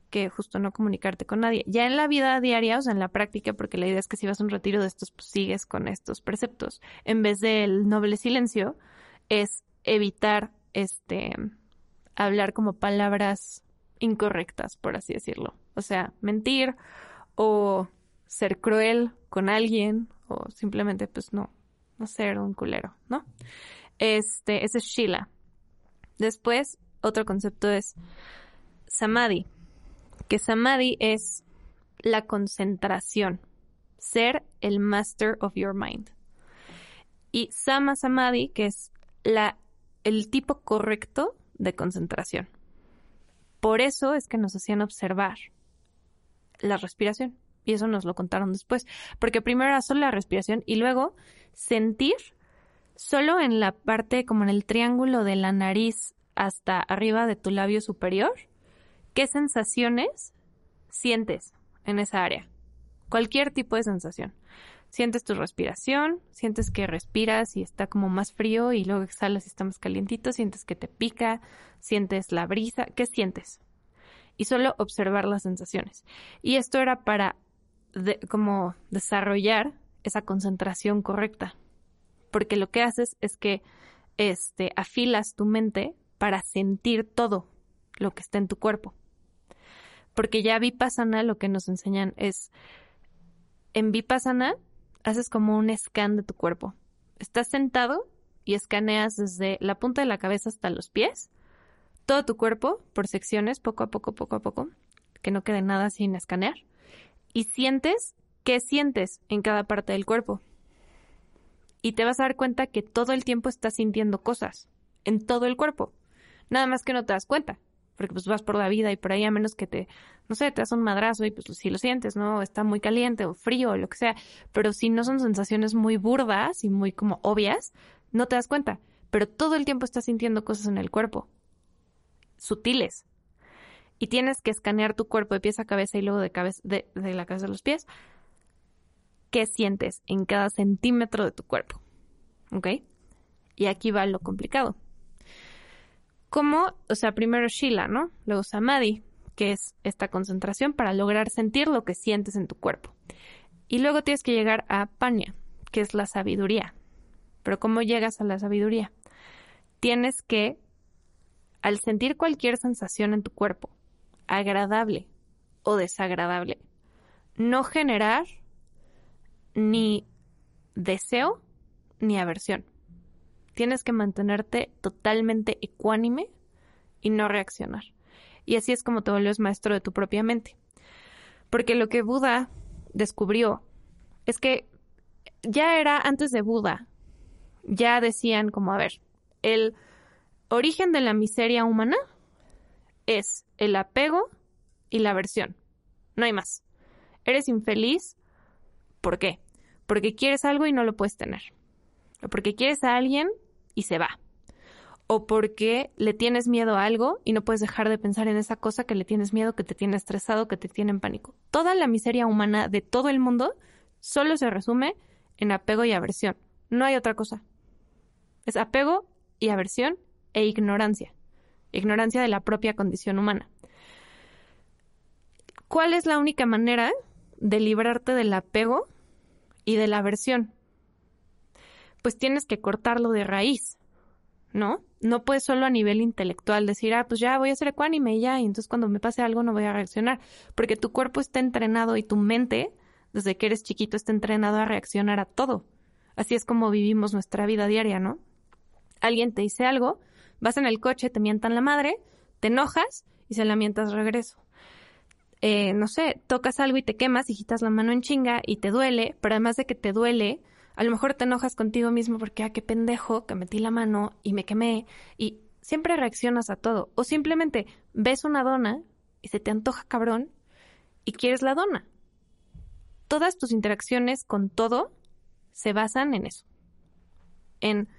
que justo no comunicarte con nadie. Ya en la vida diaria, o sea, en la práctica, porque la idea es que si vas a un retiro de estos, pues sigues con estos preceptos. En vez del noble silencio, es evitar este hablar como palabras incorrectas, por así decirlo. O sea, mentir o ser cruel con alguien o simplemente pues no, no ser un culero, ¿no? Este, ese es Sheila. Después, otro concepto es Samadhi, que Samadhi es la concentración, ser el master of your mind. Y Sama Samadhi, que es la el tipo correcto de concentración. Por eso es que nos hacían observar la respiración. Y eso nos lo contaron después. Porque primero era solo la respiración y luego sentir solo en la parte, como en el triángulo de la nariz hasta arriba de tu labio superior, qué sensaciones sientes en esa área. Cualquier tipo de sensación sientes tu respiración, sientes que respiras y está como más frío y luego exhalas y está más calientito, sientes que te pica, sientes la brisa, ¿qué sientes? Y solo observar las sensaciones. Y esto era para como desarrollar esa concentración correcta. Porque lo que haces es que este, afilas tu mente para sentir todo lo que está en tu cuerpo. Porque ya Vipassana lo que nos enseñan es, en Vipassana haces como un scan de tu cuerpo. Estás sentado y escaneas desde la punta de la cabeza hasta los pies, todo tu cuerpo por secciones, poco a poco, poco a poco, que no quede nada sin escanear, y sientes qué sientes en cada parte del cuerpo. Y te vas a dar cuenta que todo el tiempo estás sintiendo cosas, en todo el cuerpo, nada más que no te das cuenta, porque pues vas por la vida y por ahí a menos que te, no sé, te das un madrazo y pues si lo sientes, ¿no? Está muy caliente o frío o lo que sea, pero si no son sensaciones muy burdas y muy como obvias, no te das cuenta, pero todo el tiempo estás sintiendo cosas en el cuerpo, sutiles. Y tienes que escanear tu cuerpo de pies a cabeza y luego de, cabeza, de, la cabeza a los pies. ¿Qué sientes en cada centímetro de tu cuerpo? ¿Ok? Y aquí va lo complicado. Como, o sea, primero Shila, ¿no? Luego Samadhi, que es esta concentración para lograr sentir lo que sientes en tu cuerpo. Y luego tienes que llegar a Panya, que es la sabiduría. Pero ¿cómo llegas a la sabiduría? Tienes que, al sentir cualquier sensación en tu cuerpo, agradable o desagradable, no generar ni deseo ni aversión. Tienes que mantenerte totalmente ecuánime y no reaccionar. Y así es como te vuelves maestro de tu propia mente. Porque lo que Buda descubrió es que ya era antes de Buda, ya decían como, a ver, el origen de la miseria humana es el apego y la aversión. No hay más. Eres infeliz. ¿Por qué? Porque quieres algo y no lo puedes tener. O porque quieres a alguien y se va. O porque le tienes miedo a algo y no puedes dejar de pensar en esa cosa que le tienes miedo, que te tiene estresado, que te tiene en pánico. Toda la miseria humana de todo el mundo solo se resume en apego y aversión. No hay otra cosa. Es apego y aversión e ignorancia. Ignorancia de la propia condición humana. ¿Cuál es la única manera de librarte del apego y de la aversión? Pues tienes que cortarlo de raíz, ¿no? No puedes solo a nivel intelectual decir, ah, pues ya voy a ser ecuánime y ya, y entonces cuando me pase algo no voy a reaccionar, porque tu cuerpo está entrenado y tu mente, desde que eres chiquito, está entrenado a reaccionar a todo. Así es como vivimos nuestra vida diaria, ¿no? Alguien te dice algo, vas en el coche, te mientan la madre, te enojas y se la mientas regreso. Eh, no sé, tocas algo y te quemas y quitas la mano en chinga y te duele, pero además de que te duele, a lo mejor te enojas contigo mismo porque, ah, qué pendejo, que metí la mano y me quemé y siempre reaccionas a todo. O simplemente ves una dona y se te antoja cabrón y quieres la dona. Todas tus interacciones con todo se basan en eso. En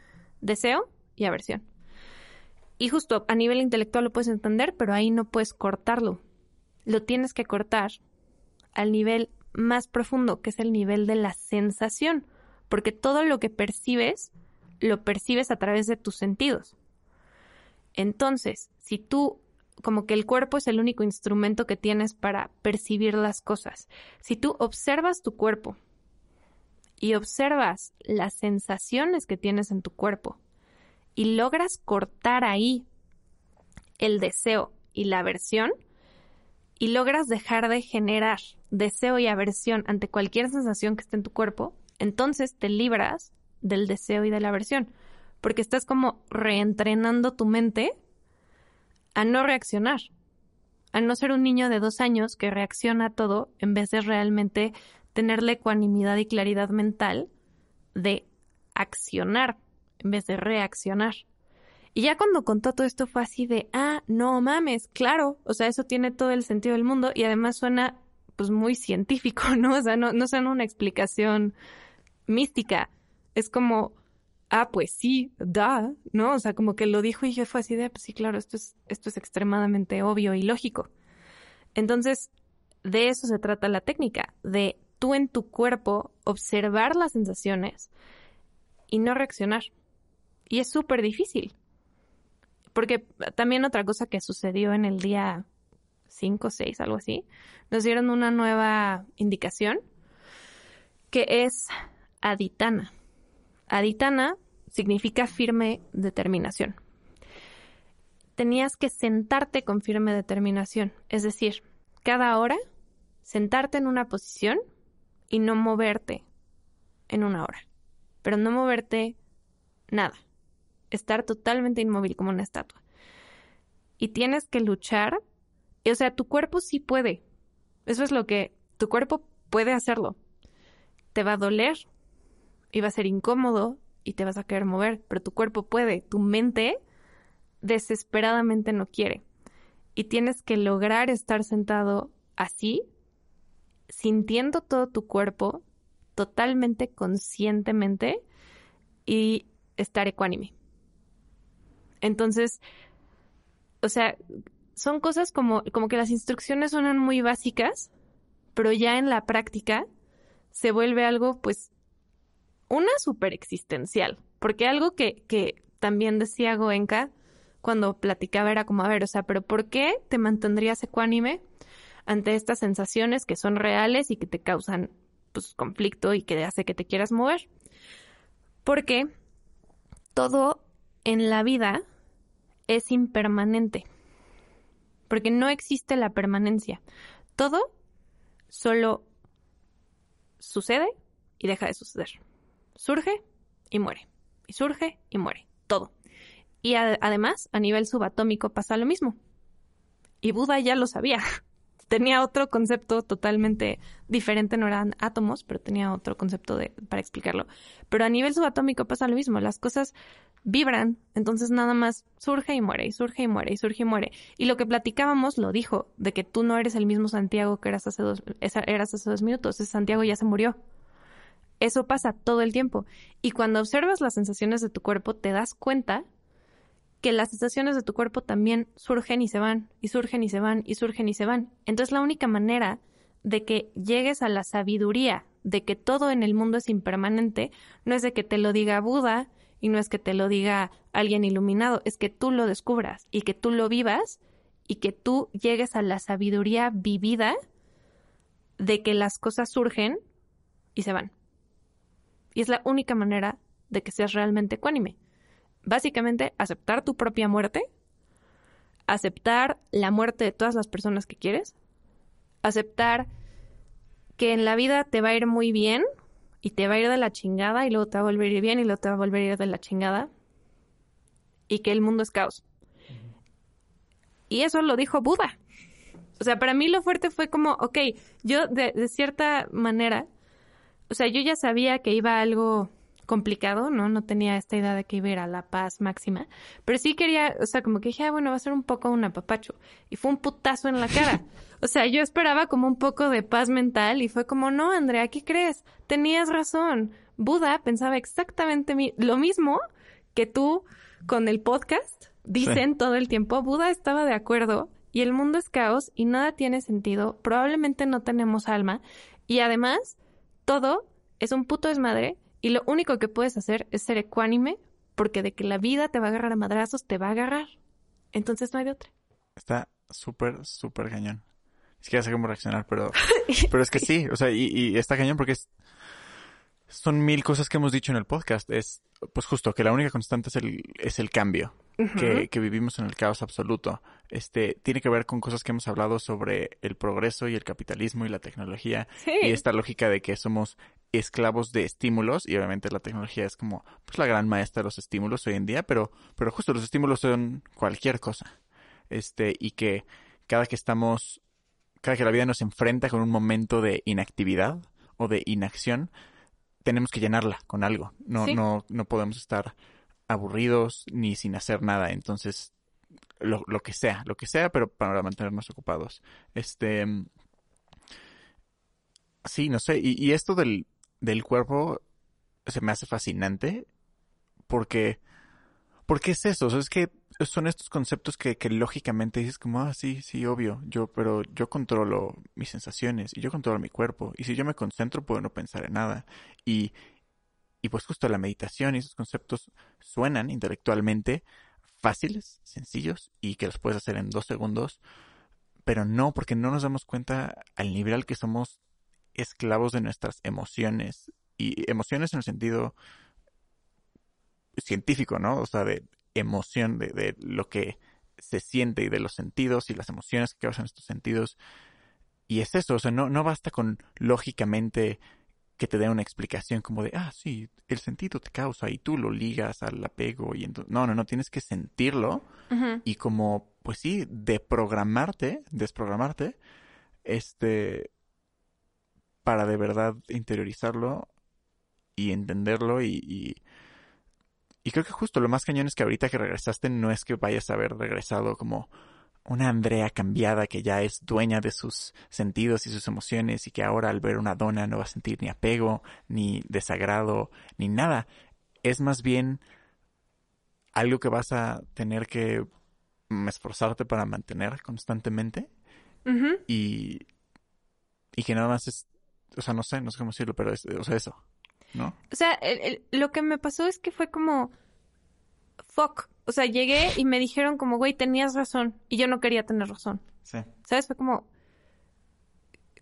deseo y aversión. Y justo a nivel intelectual lo puedes entender, pero ahí no puedes cortarlo. Lo tienes que cortar al nivel más profundo, que es el nivel de la sensación, porque todo lo que percibes, lo percibes a través de tus sentidos. Entonces, si tú, como que el cuerpo es el único instrumento que tienes para percibir las cosas, si tú observas tu cuerpo y observas las sensaciones que tienes en tu cuerpo, y logras cortar ahí el deseo y la aversión y logras dejar de generar deseo y aversión ante cualquier sensación que esté en tu cuerpo, entonces te libras del deseo y de la aversión, porque estás como reentrenando tu mente a no reaccionar, a no ser un niño de dos años que reacciona a todo en vez de realmente tener la ecuanimidad y claridad mental de accionar en vez de reaccionar. Y ya cuando contó todo esto fue así de, ah, no mames, claro, o sea, eso tiene todo el sentido del mundo y además suena pues muy científico, ¿no? O sea, no, no suena una explicación mística, es como, ah, pues sí, da, ¿no? O sea, como que lo dijo y yo fue así de, pues sí, claro, esto es, esto es extremadamente obvio y lógico. Entonces, de eso se trata la técnica, de tú en tu cuerpo observar las sensaciones y no reaccionar. Y es súper difícil. Porque también otra cosa que sucedió en el día 5 o 6, algo así, nos dieron una nueva indicación que es aditana. Aditana significa firme determinación. Tenías que sentarte con firme determinación, es decir, cada hora sentarte en una posición y no moverte en una hora, pero no moverte nada estar totalmente inmóvil como una estatua. Y tienes que luchar. O sea, tu cuerpo sí puede. Eso es lo que tu cuerpo puede hacerlo. Te va a doler y va a ser incómodo y te vas a querer mover, pero tu cuerpo puede. Tu mente desesperadamente no quiere. y tienes que lograr estar sentado así, sintiendo todo tu cuerpo totalmente conscientemente y estar ecuánime. Entonces, o sea, son cosas como, como que las instrucciones suenan muy básicas, pero ya en la práctica se vuelve algo, pues, una super existencial. Porque algo que, que también decía Goenka cuando platicaba era como, a ver, o sea, pero ¿por qué te mantendrías ecuánime ante estas sensaciones que son reales y que te causan pues conflicto y que hace que te quieras mover? Porque todo en la vida es impermanente. Porque no existe la permanencia. Todo solo sucede y deja de suceder. Surge y muere. Y surge y muere. Todo. Y además, a nivel subatómico pasa lo mismo. Y Buda ya lo sabía. tenía otro concepto totalmente diferente, no eran átomos, pero tenía otro concepto de, para explicarlo. Pero a nivel subatómico pasa lo mismo, las cosas vibran, entonces nada más surge y muere, y surge y muere, y surge y muere. Y lo que platicábamos lo dijo, de que tú no eres el mismo Santiago que eras hace dos, eras hace dos minutos, ese Santiago ya se murió. Eso pasa todo el tiempo. Y cuando observas las sensaciones de tu cuerpo, te das cuenta que las sensaciones de tu cuerpo también surgen y se van, y surgen y se van, y surgen y se van. Entonces la única manera de que llegues a la sabiduría de que todo en el mundo es impermanente, no es de que te lo diga Buda, y no es que te lo diga alguien iluminado, es que tú lo descubras y que tú lo vivas y que tú llegues a la sabiduría vivida de que las cosas surgen y se van. Y es la única manera de que seas realmente ecuánime. Básicamente, aceptar tu propia muerte, aceptar la muerte de todas las personas que quieres, aceptar que en la vida te va a ir muy bien y te va a ir de la chingada y luego te va a volver a ir bien y luego te va a volver a ir de la chingada y que el mundo es caos. Y eso lo dijo Buda. O sea, para mí lo fuerte fue como, ok, yo de, de cierta manera, o sea, yo ya sabía que iba algo complicado, ¿no? No tenía esta idea de que iba a ir a la paz máxima, pero sí quería, o sea, como que dije, ah, bueno, va a ser un poco un apapacho. Y fue un putazo en la cara. O sea, yo esperaba como un poco de paz mental y fue como, no, Andrea, ¿qué crees? Tenías razón. Buda pensaba exactamente lo mismo que tú con el podcast. Dicen todo el tiempo, Buda estaba de acuerdo y el mundo es caos y nada tiene sentido. Probablemente no tenemos alma y además todo es un puto desmadre y lo único que puedes hacer es ser ecuánime porque de que la vida te va a agarrar a madrazos, te va a agarrar. Entonces no hay de otra. Está súper, súper cañón. Es que ya sé cómo reaccionar, pero, pero es que sí, o sea, y, y está cañón porque es, son mil cosas que hemos dicho en el podcast. Es, pues justo, que la única constante es el, es el cambio. que, que, vivimos en el caos absoluto. Este, tiene que ver con cosas que hemos hablado sobre el progreso y el capitalismo y la tecnología. Y esta lógica de que somos esclavos de estímulos. Y obviamente la tecnología es como, pues la gran maestra de los estímulos hoy en día. Pero, pero justo los estímulos son cualquier cosa. Este, y que cada que estamos cada que la vida nos enfrenta con un momento de inactividad o de inacción, tenemos que llenarla con algo. No, no, no podemos estar aburridos ni sin hacer nada. Entonces, lo, lo que sea, lo que sea, pero para mantenernos ocupados. Este. Sí, no sé. Y, y esto del, del cuerpo se me hace fascinante. Porque. Porque es eso. Es que son estos conceptos que, que lógicamente dices como, ah, sí, sí, obvio, yo, pero yo controlo mis sensaciones y yo controlo mi cuerpo. Y si yo me concentro, puedo no pensar en nada. Y, y pues justo la meditación y esos conceptos suenan intelectualmente fáciles, sencillos y que los puedes hacer en dos segundos, pero no, porque no nos damos cuenta al nivel al que somos esclavos de nuestras emociones y emociones en el sentido científico, ¿no? O sea, de emoción, de, de lo que se siente y de los sentidos y las emociones que causan estos sentidos. Y es eso, o sea, no, no basta con lógicamente que te dé una explicación como de, ah, sí, el sentido te causa y tú lo ligas al apego y entonces, no, no, no, tienes que sentirlo y como, pues sí, deprogramarte, desprogramarte, este, para de verdad interiorizarlo y entenderlo y y creo que justo lo más cañón es que ahorita que regresaste no es que vayas a haber regresado como una Andrea cambiada que ya es dueña de sus sentidos y sus emociones y que ahora al ver una dona no va a sentir ni apego, ni desagrado, ni nada. Es más bien algo que vas a tener que esforzarte para mantener constantemente y, y que nada más es, o sea, no sé, no sé cómo decirlo, pero es, o sea, eso, ¿no? O sea, el- el- lo que me pasó es que fue como, fuck. O sea, llegué y me dijeron como, güey, tenías razón. Y yo no quería tener razón. Sí. ¿Sabes? Fue como,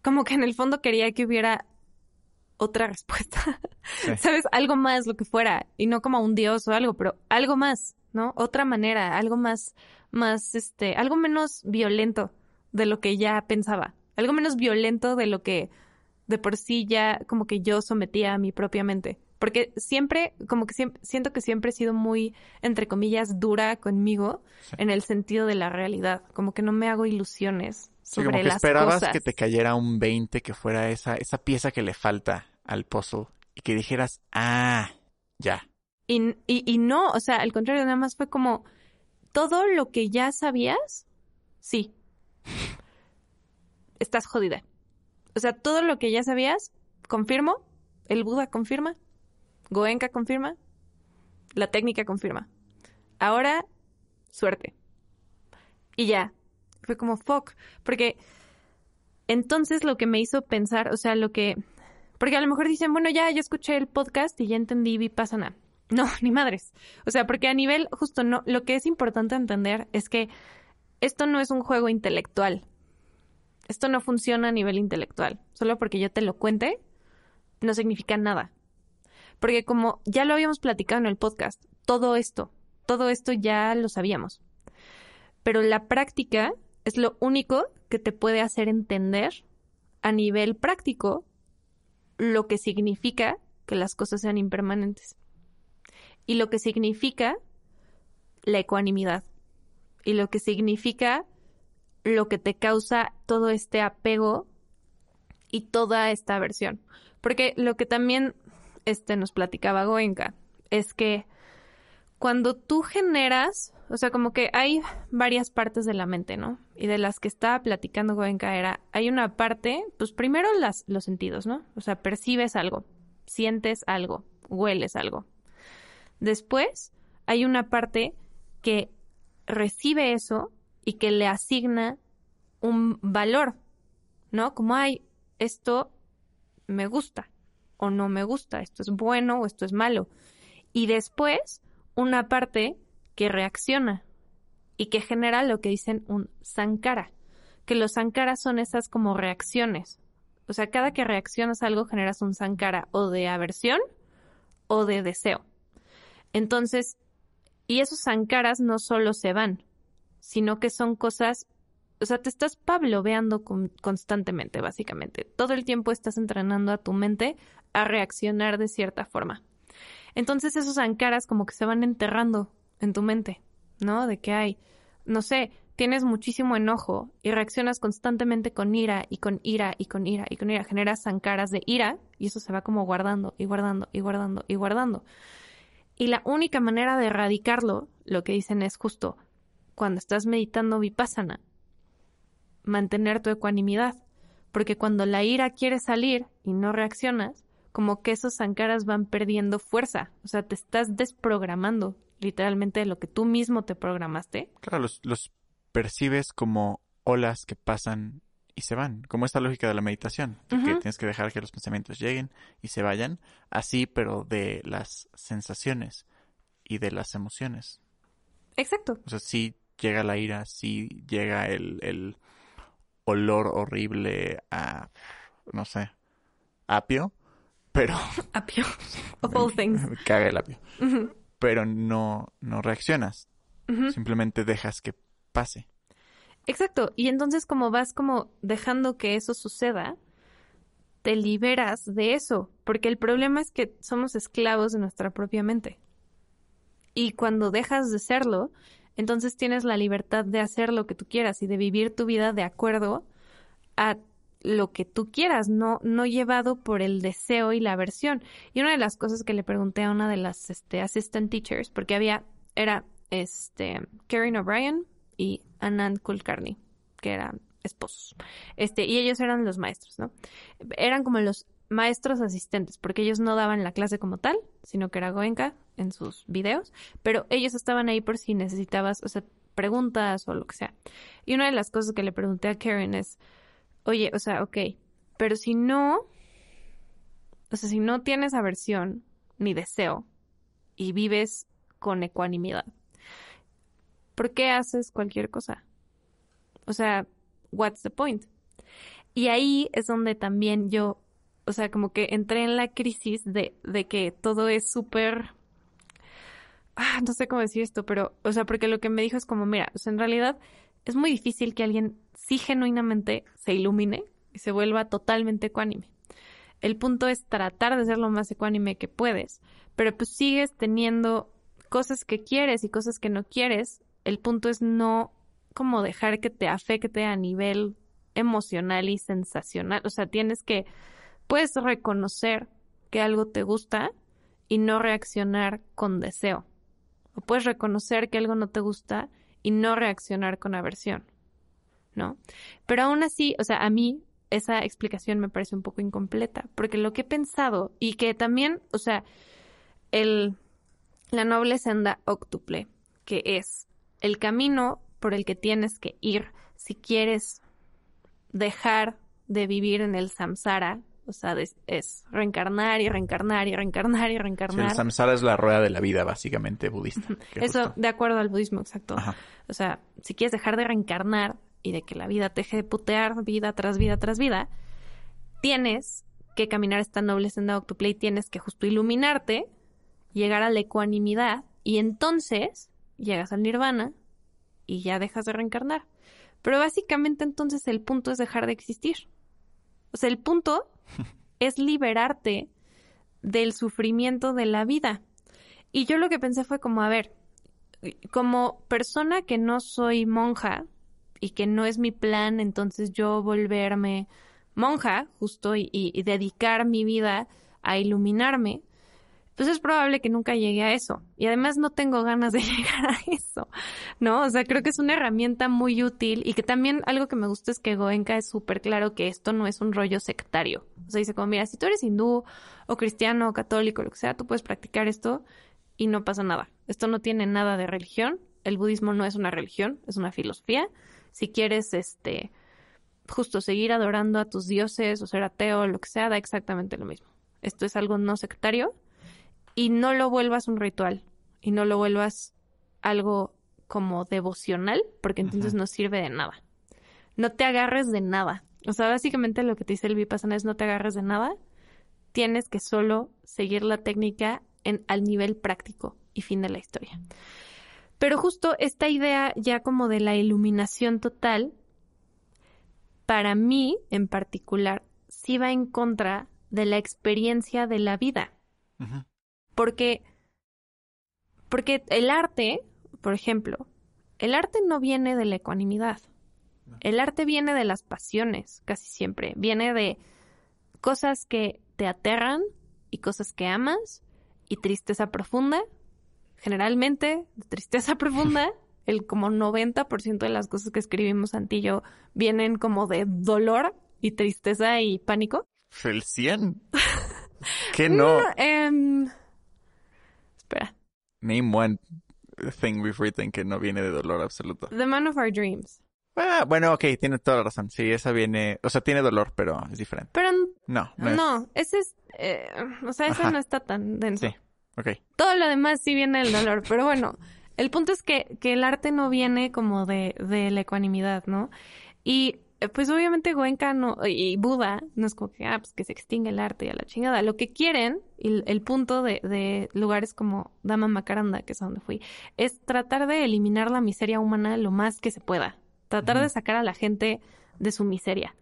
como que en el fondo quería que hubiera otra respuesta. Sí. ¿Sabes? Algo más, lo que fuera. Y no como un dios o algo, pero algo más, ¿no? Otra manera, algo más, más, este, algo menos violento de lo que ya pensaba. Algo menos violento de lo que de por sí ya como que yo sometía a mi propia mente. Porque siempre, como que siempre, siento que siempre he sido muy, entre comillas, dura conmigo Sí. en el sentido de la realidad. Como que no me hago ilusiones Sí, sobre como que las esperabas cosas. que te cayera un 20, que fuera esa, esa pieza que le falta al puzzle y que dijeras, ah, ya. Y, y, y no, o sea, al contrario, nada más fue como todo lo que ya sabías, sí. Estás jodida. O sea, todo lo que ya sabías, confirmo, el Buda confirma, Goenka confirma, la técnica confirma. Ahora, suerte. Y ya. Fue como fuck. Porque entonces lo que me hizo pensar, o sea, lo que. Porque a lo mejor dicen, bueno, ya, ya escuché el podcast y ya entendí Vipassana. No, ni madres. O sea, porque a nivel, justo no, lo que es importante entender es que esto no es un juego intelectual. Esto no funciona a nivel intelectual. Solo porque yo te lo cuente, no significa nada. Porque como ya lo habíamos platicado en el podcast, todo esto, todo esto ya lo sabíamos. Pero la práctica es lo único que te puede hacer entender a nivel práctico lo que significa que las cosas sean impermanentes. Y lo que significa la ecuanimidad. Y lo que significa lo que te causa todo este apego y toda esta aversión. Porque lo que también este, nos platicaba Goenka es que cuando tú generas, o sea, como que hay varias partes de la mente, ¿no? Y de las que estaba platicando Goenka era, hay una parte, pues primero los sentidos, ¿no? O sea, percibes algo, sientes algo, hueles algo. Después hay una parte que recibe eso y que le asigna un valor, ¿no? Como hay, esto me gusta o no me gusta, esto es bueno o esto es malo. Y después una parte que reacciona y que genera lo que dicen un sankara, que los sankaras son esas como reacciones. O sea, cada que reaccionas a algo generas un sankara o de aversión o de deseo. Entonces, y esos sankaras no solo se van, sino que son cosas, o sea, te estás pabloveando con, constantemente, básicamente. Todo el tiempo estás entrenando a tu mente a reaccionar de cierta forma. Entonces esos sankaras como que se van enterrando en tu mente, ¿no? De que hay, no sé, tienes muchísimo enojo y reaccionas constantemente con ira y con ira y con ira y con ira. Generas sankaras de ira y eso se va como guardando y guardando y guardando y guardando. Y la única manera de erradicarlo, lo que dicen es justo cuando estás meditando vipassana, mantener tu ecuanimidad. Porque cuando la ira quiere salir y no reaccionas, como que esos sankaras van perdiendo fuerza. O sea, te estás desprogramando literalmente de lo que tú mismo te programaste. Claro, los, los percibes como olas que pasan y se van, como esta lógica de la meditación, de que tienes que dejar que los pensamientos lleguen y se vayan, así pero de las sensaciones y de las emociones. Exacto. O sea, sí llega la ira, sí llega el, el olor horrible a, no sé, apio, pero Apio. Of all things. caga el apio. Pero no, no reaccionas, simplemente dejas que pase. Exacto. Y entonces como vas como dejando que eso suceda, te liberas de eso. Porque el problema es que somos esclavos de nuestra propia mente. Y cuando dejas de serlo, entonces tienes la libertad de hacer lo que tú quieras y de vivir tu vida de acuerdo a lo que tú quieras, no, no llevado por el deseo y la aversión. Y una de las cosas que le pregunté a una de las este, assistant teachers, porque había, era este, Karen O'Brien y Anand Kulkarni, que eran esposos. Este, y ellos eran los maestros, ¿no? Eran como los maestros asistentes, porque ellos no daban la clase como tal, sino que era Goenka en sus videos, pero ellos estaban ahí por si necesitabas, o sea, preguntas o lo que sea. Y una de las cosas que le pregunté a Karen es, oye, o sea, ok, pero si no, o sea, si no tienes aversión ni deseo y vives con ecuanimidad, ¿por qué haces cualquier cosa? O sea, what's the point? Y ahí es donde también yo, o sea, como que entré en la crisis de, de que todo es súper... Ah, no sé cómo decir esto, pero, o sea, porque lo que me dijo es como, mira, en realidad es muy difícil que alguien sí genuinamente se ilumine y se vuelva totalmente ecuánime. El punto es tratar de ser lo más ecuánime que puedes, pero pues sigues teniendo cosas que quieres y cosas que no quieres. El punto es no como dejar que te afecte a nivel emocional y sensacional. O sea, tienes que, puedes reconocer que algo te gusta y no reaccionar con deseo. O puedes reconocer que algo no te gusta y no reaccionar con aversión. ¿No? Pero aún así, o sea, a mí esa explicación me parece un poco incompleta, porque lo que he pensado y que también, o sea, el, la noble senda octuple, que es el camino por el que tienes que ir si quieres dejar de vivir en el samsara, o sea, es, reencarnar y reencarnar y reencarnar y reencarnar. el samsara es la rueda de la vida, básicamente, budista. Eso, de acuerdo al budismo, exacto. O sea, si quieres dejar de reencarnar y de que la vida te deje de putear vida tras vida tras vida, tienes que caminar esta noble senda octuple y tienes que justo iluminarte, llegar a la ecuanimidad y entonces llegas al nirvana y ya dejas de reencarnar. Pero básicamente entonces el punto es dejar de existir. O sea, el punto es liberarte del sufrimiento de la vida. Y yo lo que pensé fue como, a ver, como persona que no soy monja y que no es mi plan, entonces yo volverme monja justo y, y dedicar mi vida a iluminarme, pues es probable que nunca llegue a eso. Y además no tengo ganas de llegar a eso, ¿no? O sea, creo que es una herramienta muy útil y que también algo que me gusta es que Goenka es súper claro que esto no es un rollo sectario. O sea, dice como, mira, si tú eres hindú o cristiano o católico, lo que sea, tú puedes practicar esto y no pasa nada. Esto no tiene nada de religión. El budismo no es una religión, es una filosofía. Si quieres, este, justo seguir adorando a tus dioses o ser ateo lo que sea, da exactamente lo mismo. Esto es algo no sectario y no lo vuelvas un ritual y no lo vuelvas algo como devocional, porque entonces no sirve de nada. No te agarres de nada. O sea, básicamente lo que te dice el Vipassana es no te agarres de nada. Tienes que solo seguir la técnica en, al nivel práctico y fin de la historia. Pero justo esta idea ya como de la iluminación total, para mí en particular, sí va en contra de la experiencia de la vida. Porque, porque el arte, por ejemplo, el arte no viene de la ecuanimidad. El arte viene de las pasiones, casi siempre. Viene de cosas que te aterran y cosas que amas y tristeza profunda. Generalmente, tristeza profunda, el como 90% de las cosas que escribimos Antillo vienen como de dolor y tristeza y pánico. El 100. ¿Qué no? Em, Espera. Name one thing we've written que no viene de dolor absoluto. The Man of Our Dreams. Ah, bueno, ok, tiene toda la razón. Sí, esa viene, o sea, tiene dolor, pero es diferente. Pero no, no, no ese es, eh, o sea, ese no está tan denso. Sí, ok. Todo lo demás sí viene del dolor, pero bueno, el punto es que, que el arte no viene como de, de la ecuanimidad, ¿no? Y pues obviamente Goenka no, y Buda no es como que, ah, pues que se extingue el arte y a la chingada. Lo que quieren, y el punto de, de lugares como Dama Macaranda, que es a donde fui, es tratar de eliminar la miseria humana lo más que se pueda. Tratar de sacar a la gente de su miseria.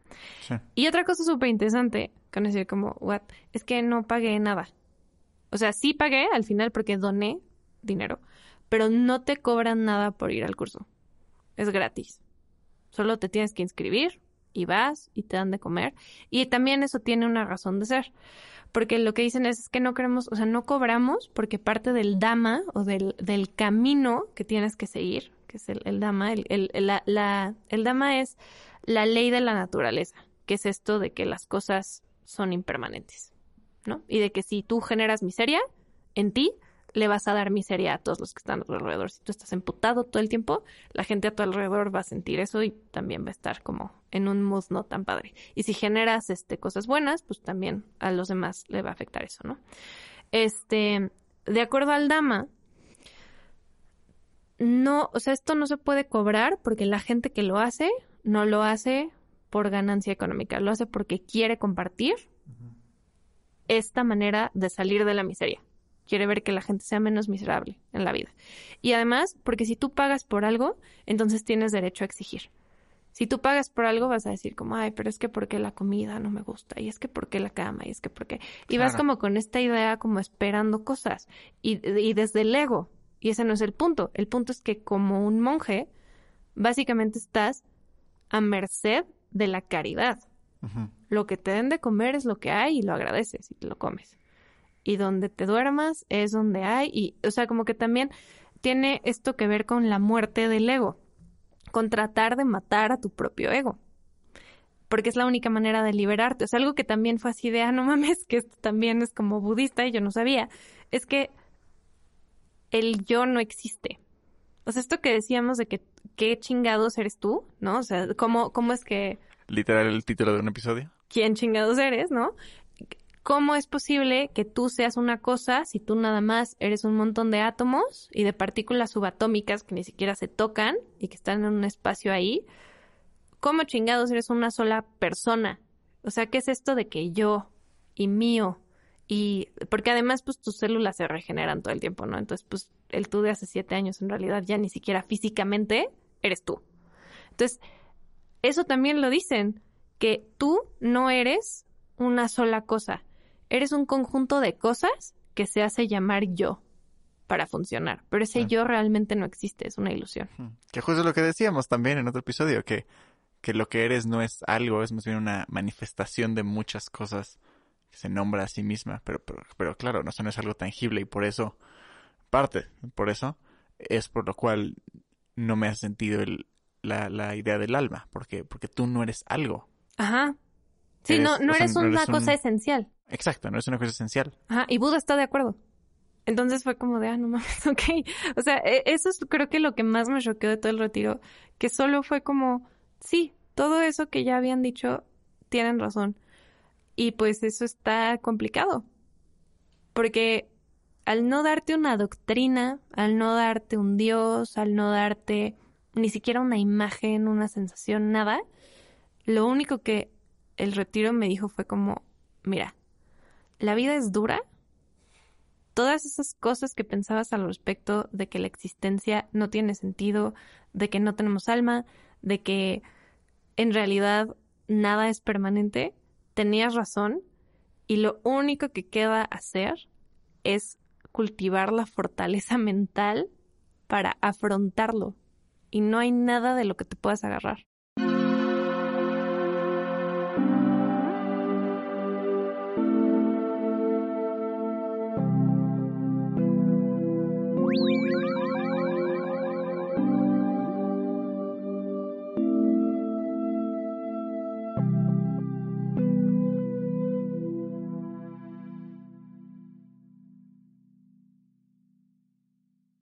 Y otra cosa súper interesante, con decir como, what, es que no pagué nada. O sea, sí pagué al final porque doné dinero, pero no te cobran nada por ir al curso. Es gratis. Solo te tienes que inscribir y vas y te dan de comer. Y también eso tiene una razón de ser. Porque lo que dicen es, que no queremos, o sea, no cobramos porque parte del dama o del, del camino que tienes que seguir que es el, el Dama. El, el, la, el Dama es la ley de la naturaleza, que es esto de que las cosas son impermanentes, ¿no? Y de que si tú generas miseria en ti, le vas a dar miseria a todos los que están a tu alrededor. Si tú estás emputado todo el tiempo, la gente a tu alrededor va a sentir eso y también va a estar como en un mood no tan padre. Y si generas este cosas buenas, pues también a los demás le va a afectar eso, ¿no? Este, de acuerdo al Dama, no, o sea, esto no se puede cobrar porque la gente que lo hace no lo hace por ganancia económica, lo hace porque quiere compartir esta manera de salir de la miseria. Quiere ver que la gente sea menos miserable en la vida. Y además, porque si tú pagas por algo, entonces tienes derecho a exigir. Si tú pagas por algo, vas a decir como, ay, pero es que porque la comida no me gusta, y es que porque la cama, y es que porque... Y vas como con esta idea como esperando cosas. Y, y desde el ego. Y ese no es el punto. El punto es que como un monje, básicamente estás a merced de la caridad. Lo que te den de comer es lo que hay y lo agradeces y te lo comes. Y donde te duermas es donde hay y, o sea, como que también tiene esto que ver con la muerte del ego, con tratar de matar a tu propio ego. Porque es la única manera de liberarte. O sea, algo que también fue así de, ah, no mames, que esto también es como budista y yo no sabía. Es que el yo no existe. O sea, esto que decíamos de que qué chingados eres tú, ¿no? O sea, ¿cómo, cómo es que Literal el título de un episodio. quién chingados eres, ¿no? ¿Cómo es posible que tú seas una cosa si tú nada más eres un montón de átomos y de partículas subatómicas que ni siquiera se tocan y que están en un espacio ahí? ¿Cómo chingados eres una sola persona? O sea, ¿qué es esto de que yo y mío? Y porque además, pues tus células se regeneran todo el tiempo, ¿no? Entonces, pues el tú de hace siete años en realidad ya ni siquiera físicamente eres tú. Entonces, eso también lo dicen, que tú no eres una sola cosa, eres un conjunto de cosas que se hace llamar yo para funcionar, pero ese yo realmente no existe, es una ilusión. Que justo lo que decíamos también en otro episodio, que, que lo que eres no es algo, es más bien una manifestación de muchas cosas que se nombra a sí misma, pero, pero, pero claro, no, eso no es algo tangible y por eso, parte, por eso, es por lo cual no me ha sentido el, la, la idea del alma, porque, porque tú no eres algo. Ajá. Sí, Eres- no, no sea, eres no una un- cosa esencial. Exacto, no es una cosa esencial. Ajá, y Buda está de acuerdo. Entonces fue como de, ah, no mames, ok. O sea, e- eso es creo que lo que más me choqueó de todo el retiro, que solo fue como, sí, todo eso que ya habían dicho, tienen razón. Y pues eso está complicado. Porque al no darte una doctrina, al no darte un Dios, al no darte ni siquiera una imagen, una sensación, nada, lo único que el retiro me dijo fue como, mira, la vida es dura. Todas esas cosas que pensabas al respecto de que la existencia no tiene sentido, de que no tenemos alma, de que en realidad nada es permanente, tenías razón y lo único que queda hacer es cultivar la fortaleza mental para afrontarlo y no hay nada de lo que te puedas agarrar.